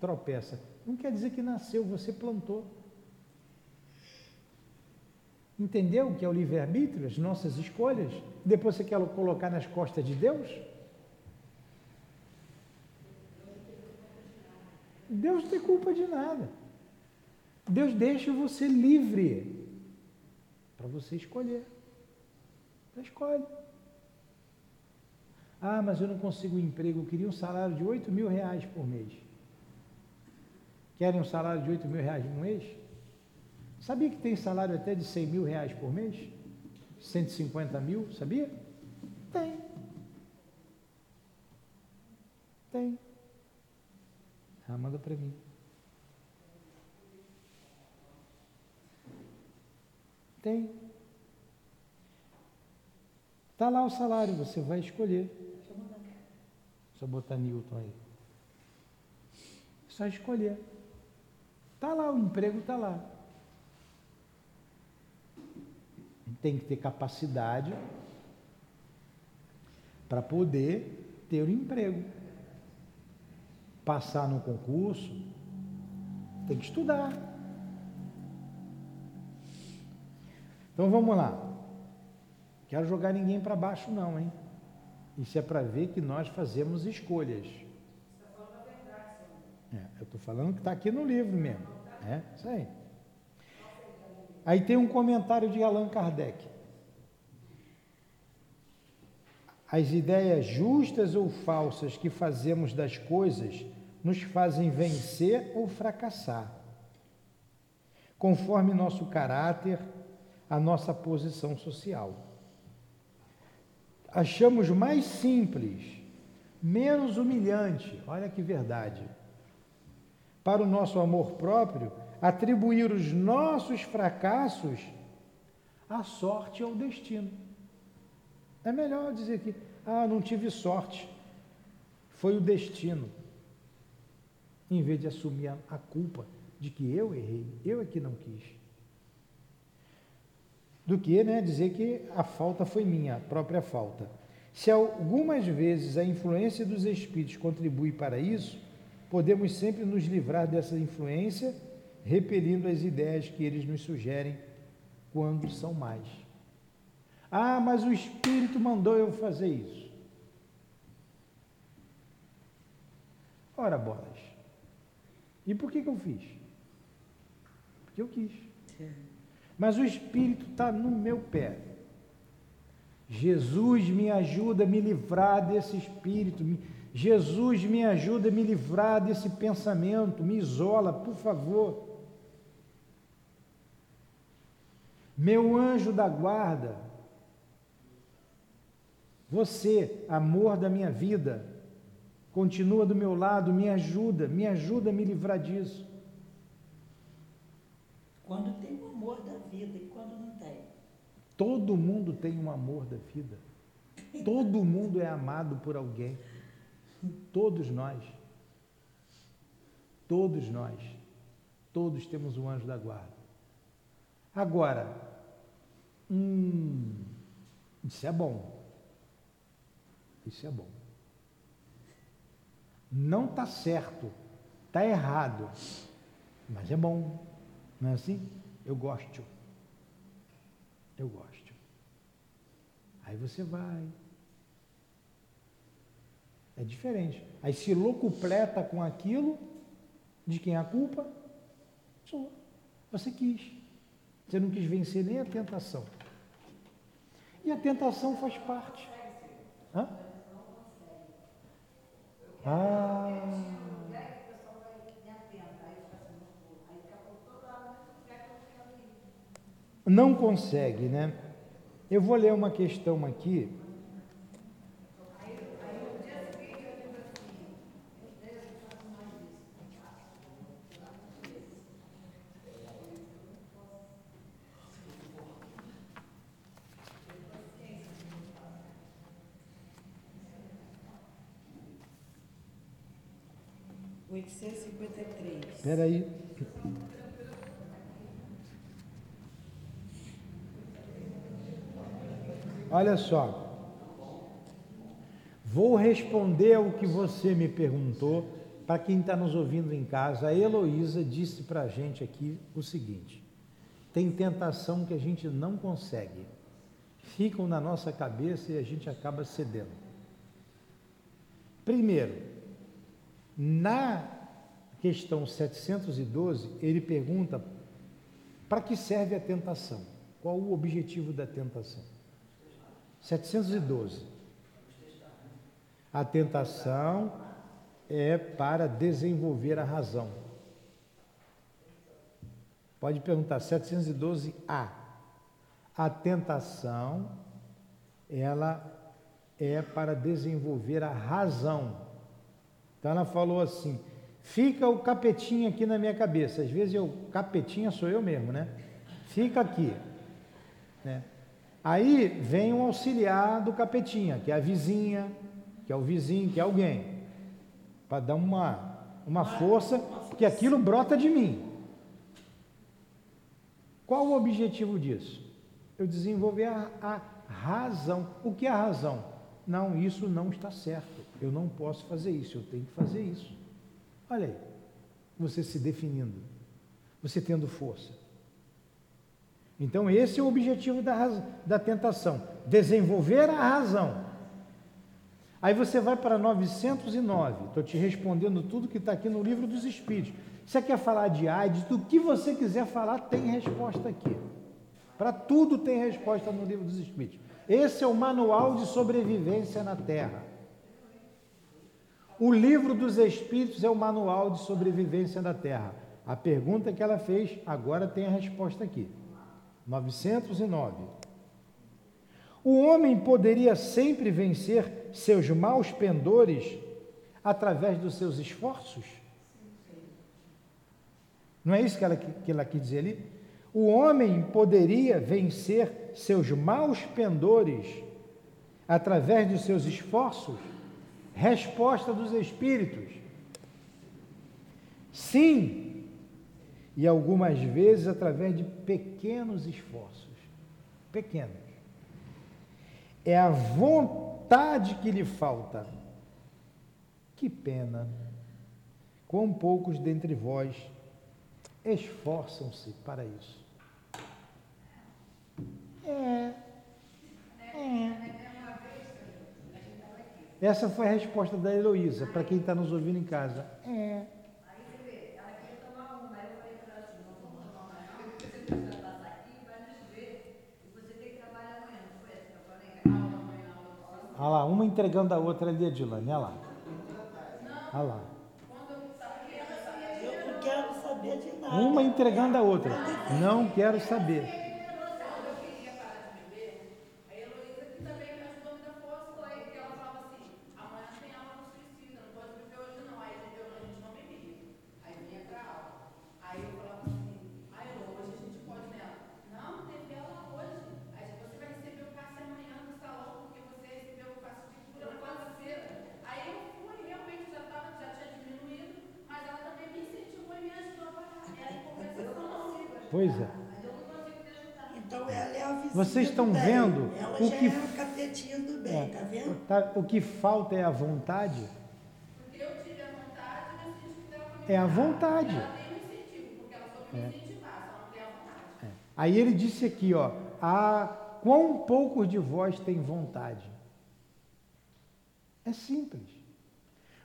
tropeça. Não quer dizer que nasceu, você plantou. Entendeu o que é o livre-arbítrio, as nossas escolhas? Depois você quer colocar nas costas de Deus? Deus não tem culpa de nada. Deus deixa você livre para você escolher. Você escolhe. Ah, mas eu não consigo um emprego, eu queria um salário de 8 mil reais por mês. Querem um salário de 8 mil reais por mês? Sabia que tem salário até de 100 mil reais por mês? 150 mil, sabia? Tem. Tem. Ah, manda para mim. Tem. Está lá o salário, você vai escolher. Deixa eu botar Newton aí. Só escolher. Está lá, o emprego está lá. Tem que ter capacidade para poder ter o emprego. Passar no concurso, tem que estudar. Então vamos lá. Quero jogar ninguém para baixo, não, hein? Isso é para ver que nós fazemos escolhas. É, eu estou falando que está aqui no livro mesmo. É, isso aí. Aí tem um comentário de Allan Kardec. As ideias justas ou falsas que fazemos das coisas nos fazem vencer ou fracassar, conforme nosso caráter, a nossa posição social. Achamos mais simples, menos humilhante, olha que verdade, para o nosso amor próprio, atribuir os nossos fracassos à sorte ou ao destino. É melhor dizer que, ah, não tive sorte, foi o destino, em vez de assumir a, a culpa de que eu errei, eu é que não quis. do que né, dizer que a falta foi minha, a própria falta. Se algumas vezes a influência dos espíritos contribui para isso, podemos sempre nos livrar dessa influência, repelindo as ideias que eles nos sugerem quando são mais. Ah, mas o espírito mandou eu fazer isso. Ora, bolas. E por que, que eu fiz? Porque eu quis. Mas o espírito está no meu pé. Jesus me ajuda a me livrar desse espírito. Jesus me ajuda a me livrar desse pensamento. Me isola, por favor. Meu anjo da guarda, você, amor da minha vida, continua do meu lado, me ajuda, me ajuda a me livrar disso. Quando tem o amor da vida e quando não tem. Todo mundo tem um amor da vida. Todo mundo é amado por alguém. Todos nós. Todos nós. Todos temos um anjo da guarda. Agora, hum, isso é bom. Isso é bom. Não está certo, está errado, mas é bom. Não é assim? Eu gosto. Eu gosto. Aí você vai. É diferente. Aí se locupleta com aquilo, de quem é a culpa? Sua. Você quis. Você não quis vencer nem a tentação. E a tentação faz parte. Hã? Ah. Não consegue, né? Eu vou ler uma questão aqui. Oitocentos e cinquenta e três. Espera aí. Olha só. Vou responder ao que você me perguntou. Para quem está nos ouvindo em casa, a Heloísa disse para a gente aqui o seguinte: tem tentação que a gente não consegue, ficam na nossa cabeça e a gente acaba cedendo. Primeiro, na questão 712, ele pergunta para que serve a tentação? Qual o objetivo da tentação? 712. A tentação é para desenvolver a razão. Pode perguntar, 712A. A tentação, ela é para desenvolver a razão. Então ela falou assim: fica o capetinho aqui na minha cabeça. Às vezes eu, capetinha sou eu mesmo, né? Fica aqui. Né? Aí vem um auxiliar do capetinha, que é a vizinha, que é o vizinho, que é alguém, para dar uma, uma força, que aquilo brota de mim. Qual o objetivo disso? Eu desenvolver a, a razão. O que é a razão? Não, isso não está certo. Eu não posso fazer isso, eu tenho que fazer isso. Olha aí, você se definindo, você tendo força. Então, esse é o objetivo da, da tentação: desenvolver a razão. Aí você vai para 909, estou te respondendo tudo que está aqui no livro dos Espíritos. Você quer falar de AIDS, do que você quiser falar, tem resposta aqui. Para tudo tem resposta no livro dos Espíritos. Esse é o manual de sobrevivência na Terra. O livro dos Espíritos é o manual de sobrevivência da Terra. A pergunta que ela fez, agora tem a resposta aqui. 909. O homem poderia sempre vencer seus maus pendores através dos seus esforços? Não é isso que ela, que ela quis dizer ali? O homem poderia vencer seus maus pendores através dos seus esforços? Resposta dos Espíritos: sim, e algumas vezes através de pequenos esforços. pequenos. É a vontade que lhe falta. Que pena! Quão poucos dentre vós esforçam-se para isso. É. É. Essa foi a resposta da Heloísa, para quem está nos ouvindo em casa. É. Aí você vê, ela queria tomar uma, aí eu falei para ela assim, não vamos tomar uma não, porque você precisa passar aqui e vai nos ver. E você tem que trabalhar amanhã, não foi essa que eu falei? Que aula amanhã, aula Olha lá, uma entregando a outra ali, Adilane, olha lá. Olha lá. Eu não quero saber de nada. Uma entregando a outra. Não quero saber. A catetinha do bem, tá vendo? Tá? O que falta é a vontade. Porque eu tive a vontade, mas a gente deu uma É a vontade. Ela tem um incentivo, porque ela soube me incentivar, só não tem a vontade. É. Aí ele disse aqui, ó, a quão poucos de vós têm vontade. É simples.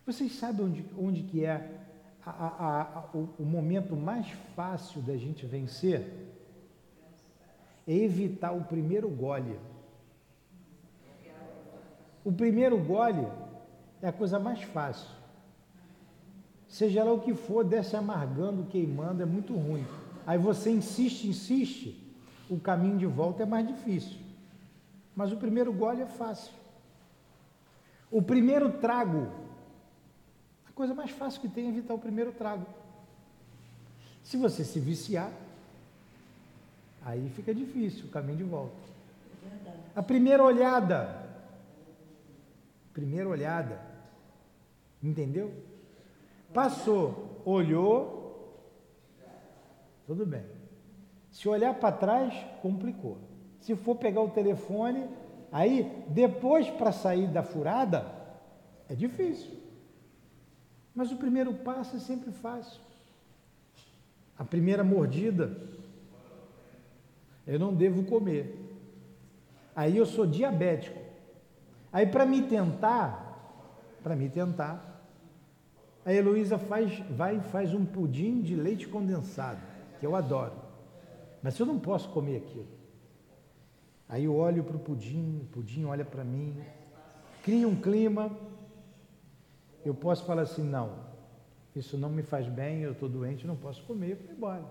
Vocês sabem onde, onde que é a- a- a- o, o momento mais fácil da gente vencer? É evitar o primeiro gole. O primeiro gole é a coisa mais fácil. Seja lá o que for, desce amargando, queimando, é muito ruim. Aí você insiste, insiste, o caminho de volta é mais difícil. Mas o primeiro gole é fácil. O primeiro trago, a coisa mais fácil que tem é evitar o primeiro trago. Se você se viciar, aí fica difícil o caminho de volta. A primeira olhada. Primeira olhada. Entendeu? Passou, olhou, tudo bem. Se olhar para trás, complicou. Se for pegar o telefone, aí depois para sair da furada, é difícil. Mas o primeiro passo é sempre fácil. A primeira mordida, eu não devo comer. Aí eu sou diabético. Aí para me tentar, para me tentar, a Heloísa faz, vai e faz um pudim de leite condensado, que eu adoro. Mas eu não posso comer aquilo. Aí eu olho para o pudim, o pudim olha para mim, cria um clima. Eu posso falar assim, não, isso não me faz bem, eu estou doente, não posso comer, eu vou embora.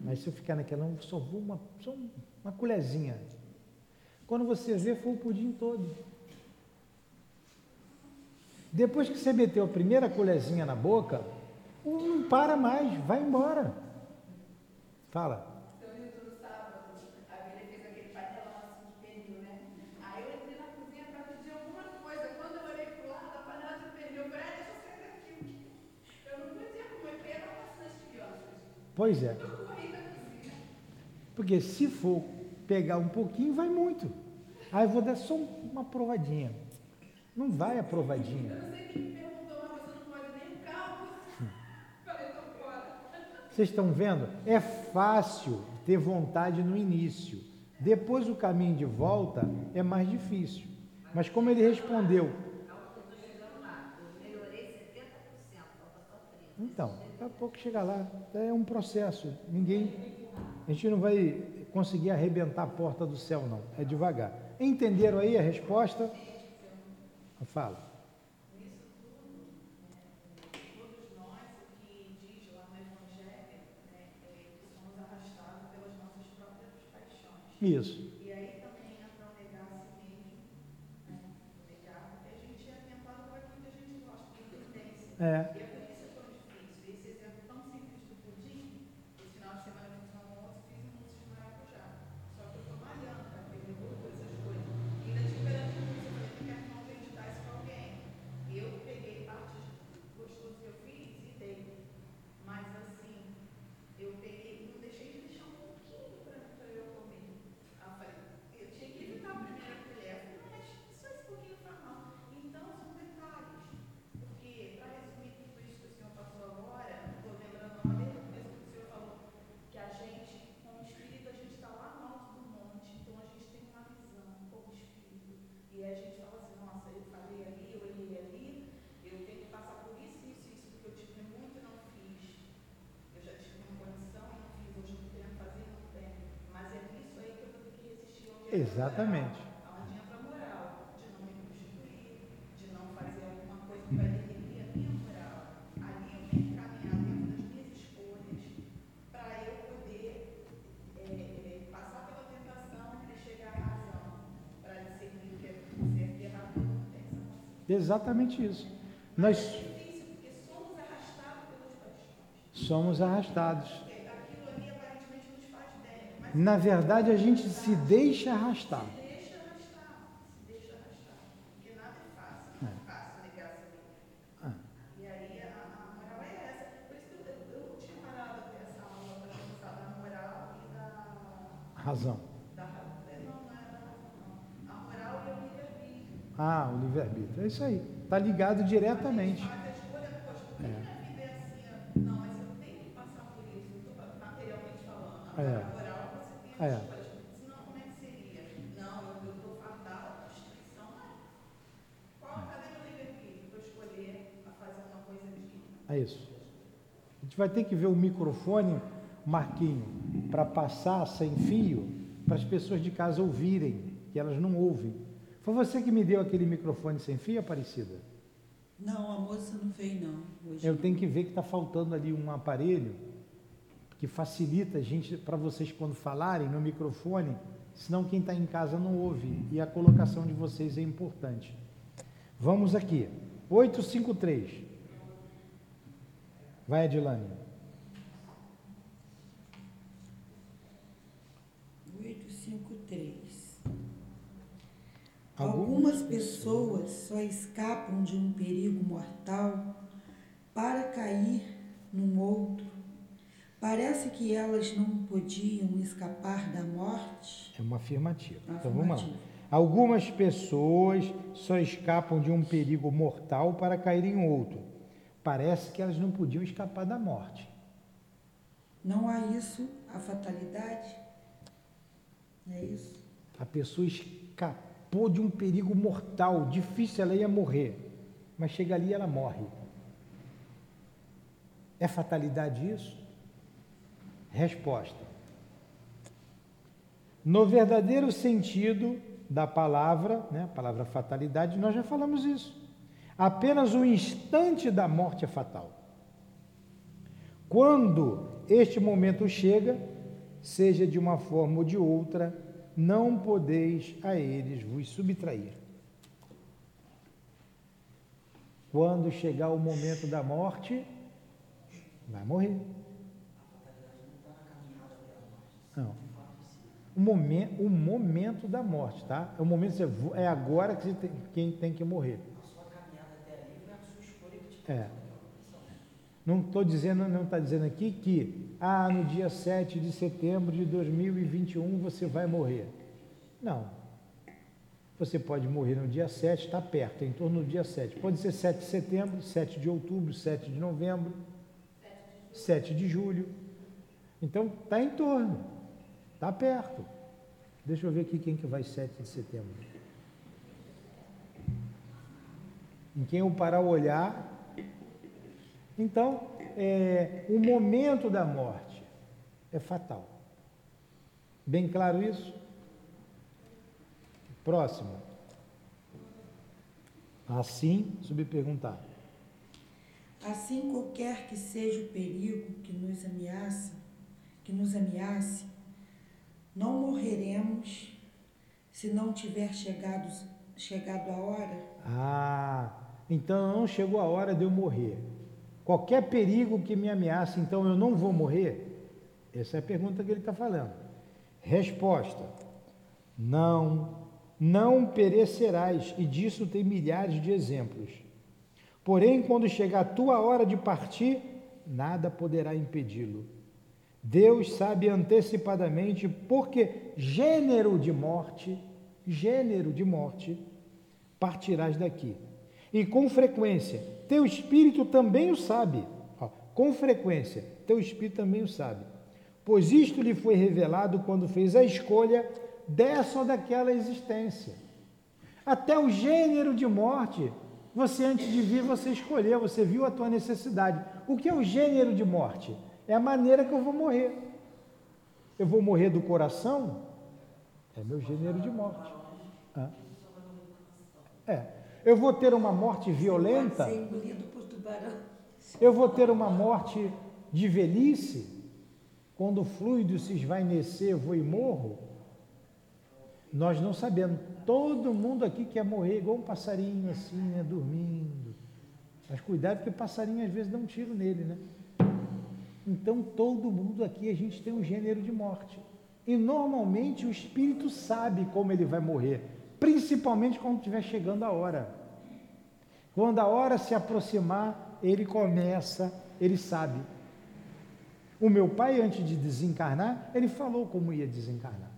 Mas se eu ficar naquela, só vou uma, só uma colherzinha. Quando você vê, foi o pudim todo. Depois que você meteu a primeira colherzinha na boca, não para mais, vai embora. Fala. Seu Nilton, no sábado, a Bíblia fez aquele panelão assim de pernil, né? Aí eu entrei na cozinha para pedir alguma coisa. Quando eu olhei pro lado, a panela de pernil, eu falei, ah, deixa eu sair daqui. Eu não podia comer, porque era bastante crianças. Pois é. Porque se for pegar um pouquinho, vai muito. Aí eu vou dar só uma provadinha. Não vai a provadinha. Eu não sei quem me perguntou, mas você não pode nem caldo. Falei, tô fora. Vocês estão vendo? É fácil ter vontade no início. Depois o caminho de volta é mais difícil. Mas como ele respondeu, Eu estou chegando lá. Eu melhorei 70%, falta só 30%. então, daqui a pouco chega lá. É um processo. Ninguém. A gente não vai conseguir arrebentar a porta do céu, não. É devagar. Entenderam aí a resposta? Fala. Isso. E aí também entra o negar a si mesmo, né? Negar, porque a gente é tentado por aquilo que a gente gosta, por tendência. É. E é por isso que é tão difícil. Esse exemplo tão simples do pudim, esse final de semana eu fiz um almoço, fiz um mousse de maracujá. Só que eu tô malhando para perder gordura, essas coisas. E ainda tive perante o mousse, eu falei, não quero não acreditar isso para alguém. Eu peguei partes gostosas que eu fiz e dei. Mas assim, eu peguei, não deixei de deixar um pouquinho para eu comer. A Exatamente. Onde entra a moral, de não me prostituir, de não fazer alguma coisa que vai definir a minha moral. Ali eu tenho que caminhar dentro das minhas escolhas para eu poder é, é, passar pela tentação e chegar à razão, para discernir o que é certo e errado, eu não tenho essa consciência. Exatamente isso. Nós É difícil, porque somos arrastados pelas paixões. somos arrastados. Porque aquilo ali aparentemente nos faz bem, mas Na verdade, a gente se deixa arrastar. se deixa arrastar, se deixa arrastar. Porque nada é fácil, não é fácil negar a si mesmo. Ah, E aí a, a moral é essa. Por isso que eu, eu não tinha parado até essa aula para pensar da moral e da. razão. da ra- é, não, não é da razão, não. A moral e o livre-arbítrio. Ah, o livre-arbítrio. É isso aí. Está ligado diretamente. Faz a escolha, poxa, por que É. minha vida é assim? Não, mas eu tenho que passar por isso. Eu estou materialmente falando. É. Agora, a moral, você tem É. as escolhas. Senão, como é que seria? Não, eu estou fardada da prostituição. Não. Qual, cadê meu livre-arbítrio para eu escolher a fazer uma coisa digna? É isso. A gente vai ter que ver o microfone, Marquinho, para passar sem fio, para as pessoas de casa ouvirem, que elas não ouvem. Foi você que me deu aquele microfone sem fio, Aparecida? Não, a moça não veio não. Hoje Eu tenho que ver que está faltando ali um aparelho que facilita a gente, para vocês quando falarem no microfone, senão quem está em casa não ouve. E a colocação de vocês é importante. Vamos aqui. 853. Vai, Adilane. 853. Algum- Algumas pessoas só escapam de um perigo mortal para cair num outro. Parece que elas não podiam escapar da morte. É uma afirmativa. Então vamos lá. Afirmativa. Algumas pessoas só escapam de um perigo mortal para cair em outro. Parece que elas não podiam escapar da morte. Não há isso, a fatalidade? Não é isso? A pessoa escapou de um perigo mortal, difícil, ela ia morrer, mas chega ali e ela morre. É fatalidade isso? Resposta. No verdadeiro sentido da palavra, né, a palavra fatalidade, nós já falamos isso. Apenas o instante da morte é fatal. Quando este momento chega, seja de uma forma ou de outra, não podeis a eles vos subtrair. Quando chegar o momento da morte, vai morrer. Não. O momento, o momento da morte, tá? É o momento é agora que tem, quem tem que morrer. É. Não estou dizendo, não está dizendo aqui que ah, no dia 7 de setembro de 2021 você vai morrer. Não. Você pode morrer no dia 7, está perto, em torno do dia 7. Pode ser 7 de setembro, 7 de outubro, 7 de novembro, 7 de julho. Então está em torno, está perto. Deixa eu ver aqui quem que vai 7 de setembro. Em quem eu parar o olhar, então, é, o momento da morte é fatal. Bem claro isso? Próximo. Assim, subperguntar. Assim, qualquer que seja o perigo que nos ameaça, que nos ameace, não morreremos se não tiver chegado, chegado a hora. Ah, então não chegou a hora de eu morrer. Qualquer perigo que me ameace, então eu não vou morrer? Essa é a pergunta que ele está falando. Resposta: Não, não perecerás, e disso tem milhares de exemplos. Porém, quando chegar a tua hora de partir, nada poderá impedi-lo. Deus sabe antecipadamente porque gênero de morte, gênero de morte, partirás daqui. E com frequência, teu espírito também o sabe. Com frequência, teu espírito também o sabe. Pois isto lhe foi revelado quando fez a escolha dessa ou daquela existência. Até o gênero de morte, você antes de vir, você escolheu, você viu a tua necessidade. O que é o gênero de morte? É a maneira que eu vou morrer. Eu vou morrer do coração? É meu gênero de morte. É. Eu vou ter uma morte violenta. Pode ser engolido por tubarão. Eu vou ter uma morte de velhice. Quando o fluido se esvainecer, eu vou e morro. Nós não sabemos. Todo mundo aqui quer morrer igual um passarinho assim, né, dormindo. Mas cuidado que o passarinho às vezes dá um tiro nele, né? Então todo mundo aqui a gente tem um gênero de morte. E normalmente o espírito sabe como ele vai morrer, principalmente quando estiver chegando a hora. Quando a hora se aproximar, ele começa, ele sabe. O meu pai, antes de desencarnar, ele falou como ia desencarnar.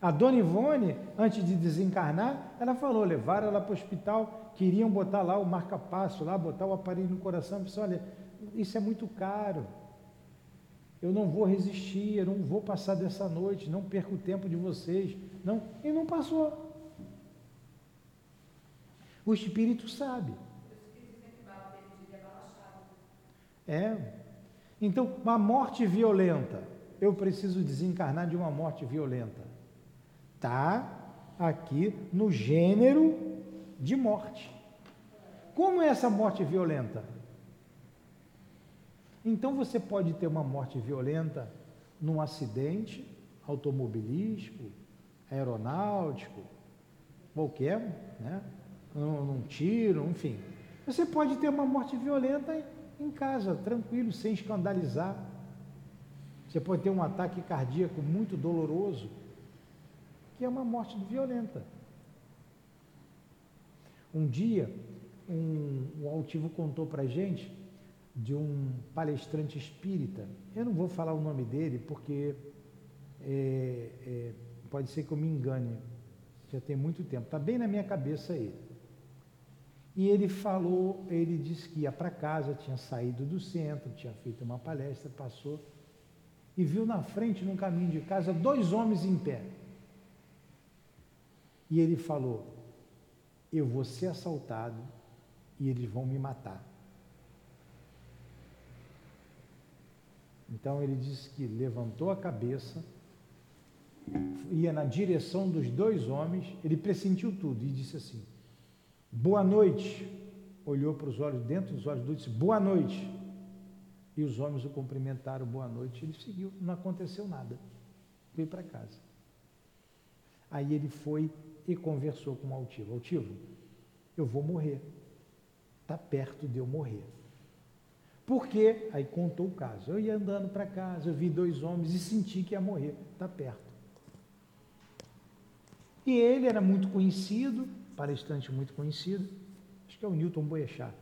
A dona Ivone, antes de desencarnar, ela falou, levaram ela para o hospital, queriam botar lá o marca-passo, lá, botar o aparelho no coração, disse, olha, isso é muito caro. Eu não vou resistir, eu não vou passar dessa noite, não perco o tempo de vocês. Não, e não passou. O espírito sabe. É. Então, uma morte violenta. Eu preciso desencarnar de uma morte violenta está aqui no gênero de morte. Como é essa morte violenta? Então você pode ter uma morte violenta num acidente automobilístico, aeronáutico, qualquer, né? Num, num tiro, enfim. Você pode ter uma morte violenta em casa, tranquilo, sem escandalizar. Você pode ter um ataque cardíaco muito doloroso que é uma morte violenta. Um dia, um, um altivo contou para gente de um palestrante espírita. Eu não vou falar o nome dele porque é, é, pode ser que eu me engane. Já tem muito tempo. Está bem na minha cabeça ele. E ele falou, ele disse que ia para casa, tinha saído do centro, tinha feito uma palestra, passou e viu na frente, no caminho de casa, dois homens em pé. E ele falou: Eu vou ser assaltado e eles vão me matar. Então ele disse que levantou a cabeça, ia na direção dos dois homens, ele pressentiu tudo e disse assim: Boa noite. Olhou para os olhos, dentro dos olhos do disse: Boa noite. E os homens o cumprimentaram, boa noite. Ele seguiu, não aconteceu nada. Veio para casa. Aí ele foi e conversou com o altivo. Altivo, eu vou morrer. Está perto de eu morrer. Por quê? Aí contou o caso. Eu ia andando para casa, eu vi dois homens e senti que ia morrer. Está perto. E ele era muito conhecido, palestrante muito conhecido, acho que é o Newton Boechat,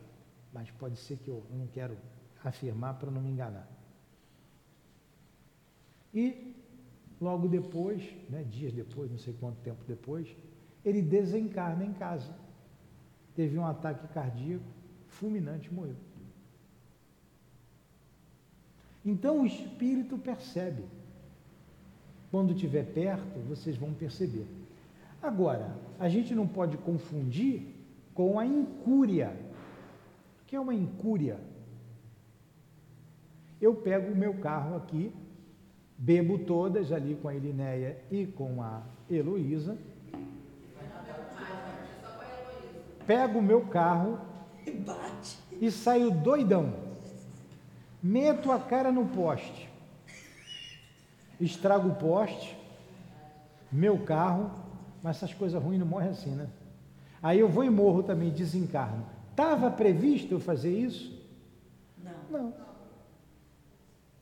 mas pode ser que eu não quero afirmar para não me enganar. E logo depois, né, dias depois, não sei quanto tempo depois, ele desencarna em casa. Teve um ataque cardíaco fulminante, morreu. Então o espírito percebe. Quando estiver perto, vocês vão perceber. Agora, a gente não pode confundir com a incúria. O que é uma incúria? Eu pego o meu carro aqui, bebo todas ali com a Elinéia e com a Heloísa, pego o meu carro Bate. e saio doidão. Meto a cara no poste. Estrago o poste, meu carro, mas essas coisas ruins não morrem assim, né? Aí eu vou e morro também, desencarno. Estava previsto eu fazer isso? Não. Não.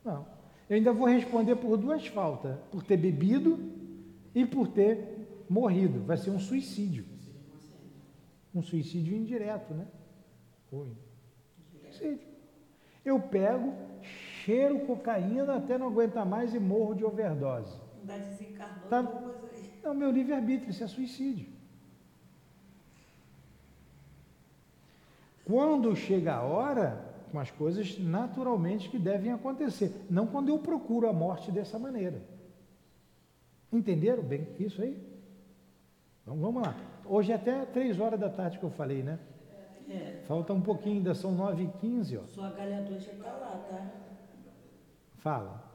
Não. Eu ainda vou responder por duas faltas: por ter bebido e por ter morrido. Vai ser um suicídio. Um suicídio indireto, né? Ruim. Suicídio. Eu pego, cheiro cocaína até não aguentar mais e morro de overdose. Ainda desencarnou Tá. duas. É o meu livre-arbítrio, isso é suicídio. Quando chega a hora, com as coisas naturalmente que devem acontecer, não quando eu procuro a morte dessa maneira. Entenderam bem isso aí? Então vamos lá. Hoje é até três horas da tarde que eu falei, né? É. Falta um pouquinho, ainda são nove e quinze, ó. Sua galhadora já está lá, tá? Fala.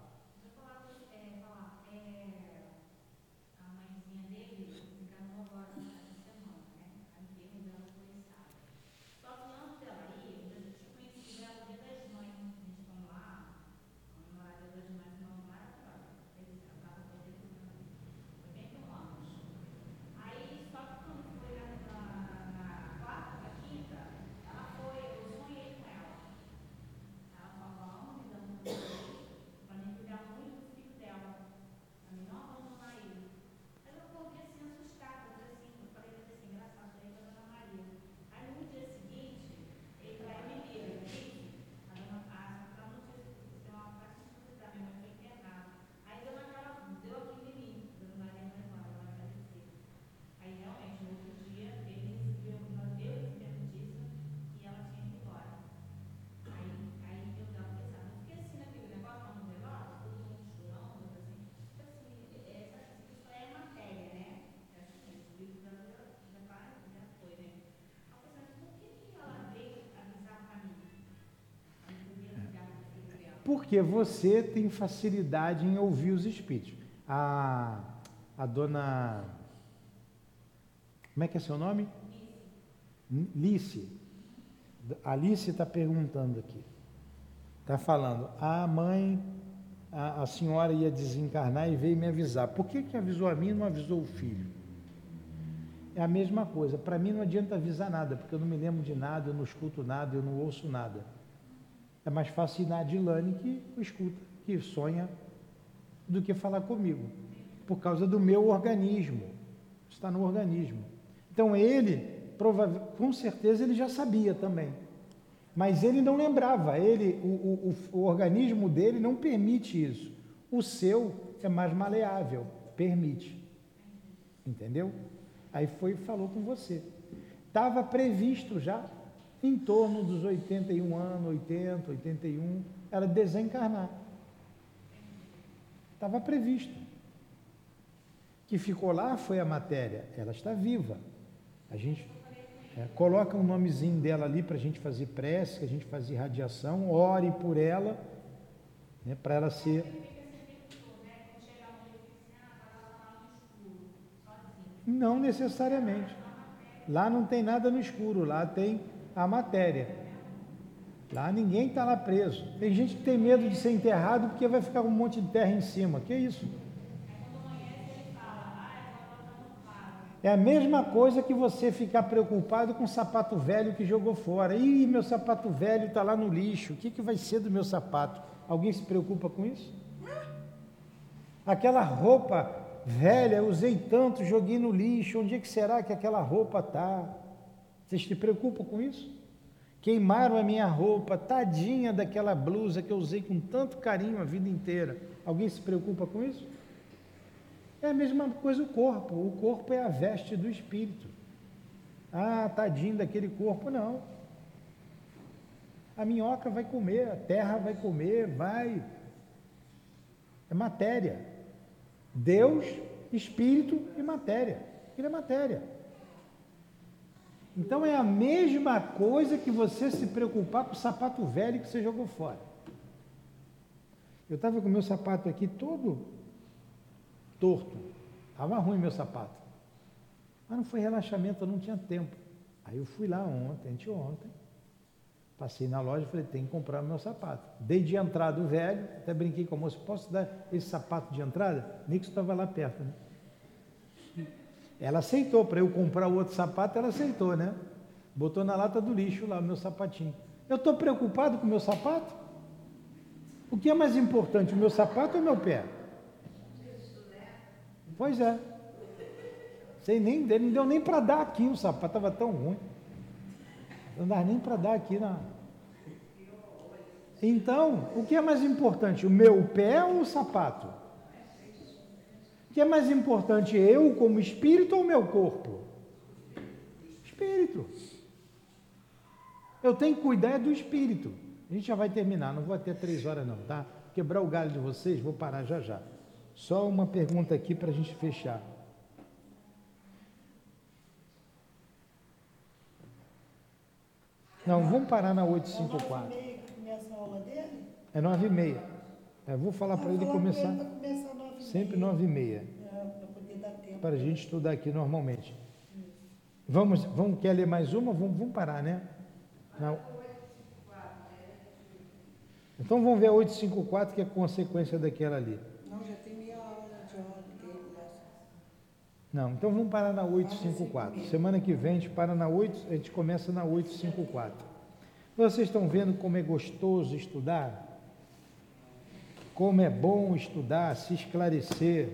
Porque você tem facilidade em ouvir os espíritos. A, a dona. Como é que é seu nome? Lice. Alice está perguntando aqui. Está falando, a mãe, a, a, senhora ia desencarnar e veio me avisar. Por que, que avisou a mim e não avisou o filho? É a mesma coisa. Para mim não adianta avisar nada, porque eu não me lembro de nada, eu não escuto nada, eu não ouço nada. É mais fácil ir na que escuta, que sonha, do que falar comigo. Por causa do meu organismo. Está no organismo. Então ele, com certeza, ele já sabia também. Mas ele não lembrava, ele, o, o, o, organismo dele não permite isso. O seu é mais maleável, permite. Entendeu? Aí foi e falou com você. Estava previsto já, em torno dos 81 anos, 80, 81, era desencarnar. Estava previsto. Que ficou lá foi a matéria, ela está viva. A gente é, coloca um nomezinho dela ali para a gente fazer prece, que a gente faz irradiação, ore por ela, né, para ela ser. Não necessariamente. Lá não tem nada no escuro, lá tem a matéria. Lá ninguém está lá preso. Tem gente que tem medo de ser enterrado porque vai ficar um monte de terra em cima. Que isso? É a mesma coisa que você ficar preocupado com o sapato velho que jogou fora. Ih, meu sapato velho está lá no lixo. O que, que vai ser do meu sapato? Alguém se preocupa com isso? Aquela roupa velha, usei tanto, joguei no lixo. Onde é que será que aquela roupa está? Vocês se preocupam com isso? Queimaram a minha roupa, tadinha daquela blusa que eu usei com tanto carinho a vida inteira. Alguém se preocupa com isso? É a mesma coisa o corpo. O corpo é a veste do espírito. Ah, tadinho daquele corpo, não. A minhoca vai comer, a terra vai comer, vai. É matéria. Deus, espírito e matéria. Ele é matéria. Então é a mesma coisa que você se preocupar com o sapato velho que você jogou fora. Eu estava com o meu sapato aqui todo torto. Estava ruim meu sapato. Mas não foi relaxamento, eu não tinha tempo. Aí eu fui lá ontem, anteontem, passei na loja e falei, tem que comprar meu sapato. Dei de entrada o velho, até brinquei com a moça, posso dar esse sapato de entrada? Nixon estava lá perto, né? Ela aceitou, para eu comprar o outro sapato, ela aceitou, né? Botou na lata do lixo lá o meu sapatinho. Eu estou preocupado com o meu sapato? O que é mais importante, o meu sapato ou o meu pé? Pois é. Sei nem, não deu nem para dar aqui o sapato, estava tão ruim. Não dá nem para dar aqui na. Então, o que é mais importante, o meu pé ou o sapato? O que é mais importante, eu como espírito ou meu corpo? Espírito. Eu tenho que cuidar do espírito. A gente já vai terminar, não vou até três horas não, tá? Quebrar o galho de vocês, vou parar já já. Só uma pergunta aqui para a gente fechar. Não, vamos parar na 854. É começa a aula dele? É 9 e meia. Eu vou falar para ele começar sempre 9 e meia. Para a gente estudar aqui normalmente. Vamos, vamos, quer ler mais uma? Vamos, vamos parar, né? Não. Então vamos ver a 854, que é consequência daquela ali. Não, já tem meia hora de aula dele. Não, então vamos parar na 854. Semana que vem a gente para na 8, a gente começa na 854. Vocês estão vendo como é gostoso estudar? Como é bom estudar, se esclarecer.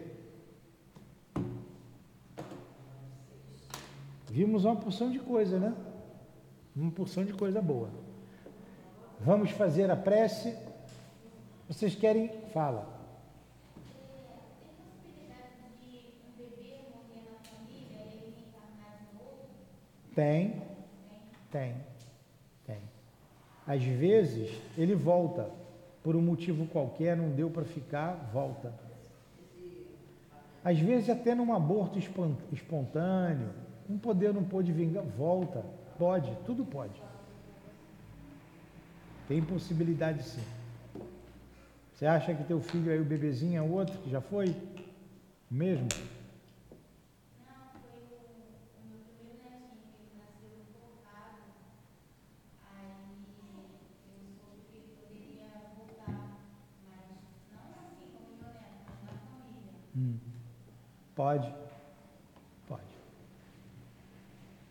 Vimos uma porção de coisa, né? Uma porção de coisa boa. Vamos fazer a prece. Vocês querem? Fala. Tem, tem, tem. Às vezes ele volta, por um motivo qualquer, não deu para ficar, volta. Às vezes até num aborto espon- espontâneo, um poder não pôde vingar, volta, pode, tudo pode. Tem possibilidade sim. Você acha que teu filho aí, o bebezinho, é outro que já foi? Mesmo? Hum. Pode. Pode.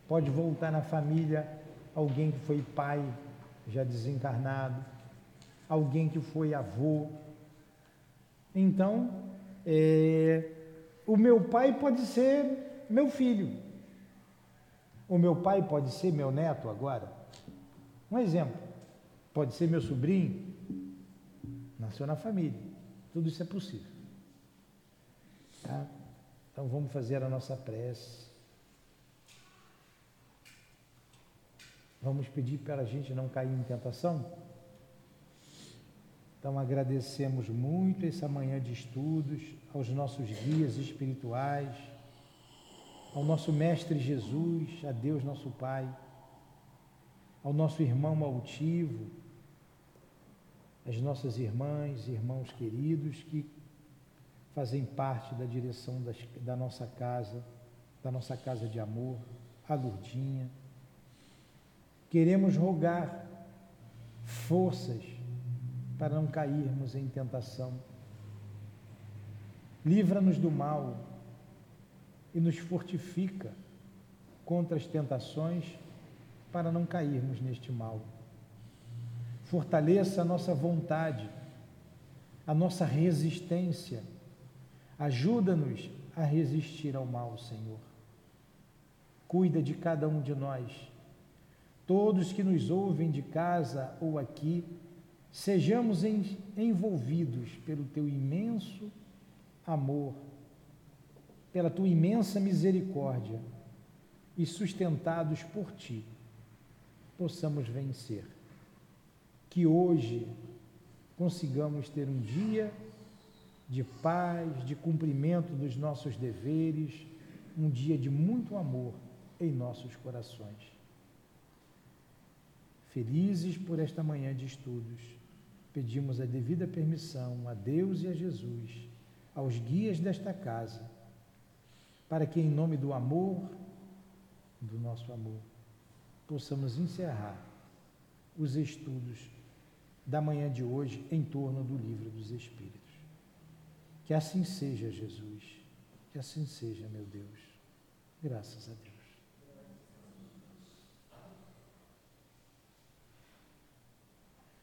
Pode voltar na família alguém que foi pai já desencarnado, alguém que foi avô. Então, é, o meu pai pode ser meu filho. O meu pai pode ser meu neto agora. Um exemplo. Pode ser meu sobrinho. Nasceu na família. Tudo isso é possível. Tá? Então vamos fazer a nossa prece. Vamos pedir para a gente não cair em tentação? Então agradecemos muito essa manhã de estudos aos nossos guias espirituais, ao nosso Mestre Jesus, a Deus nosso Pai, ao nosso irmão altivo, às nossas irmãs e irmãos queridos que fazem parte da direção das, da nossa casa, da nossa casa de amor, a Lurdinha. Queremos rogar forças para não cairmos em tentação. Livra-nos do mal e nos fortifica contra as tentações para não cairmos neste mal. Fortaleça a nossa vontade, a nossa resistência. Ajuda-nos a resistir ao mal, Senhor. Cuida de cada um de nós. Todos que nos ouvem de casa ou aqui, sejamos envolvidos pelo teu imenso amor, pela tua imensa misericórdia e sustentados por ti, possamos vencer. Que hoje consigamos ter um dia de paz, de cumprimento dos nossos deveres, um dia de muito amor em nossos corações. Felizes por esta manhã de estudos pedimos a devida permissão a Deus e a Jesus, aos guias desta casa, para que, em nome do amor, do nosso amor, possamos encerrar os estudos da manhã de hoje em torno do livro dos Espíritos. Que assim seja, Jesus, que assim seja, meu Deus. Graças a Deus.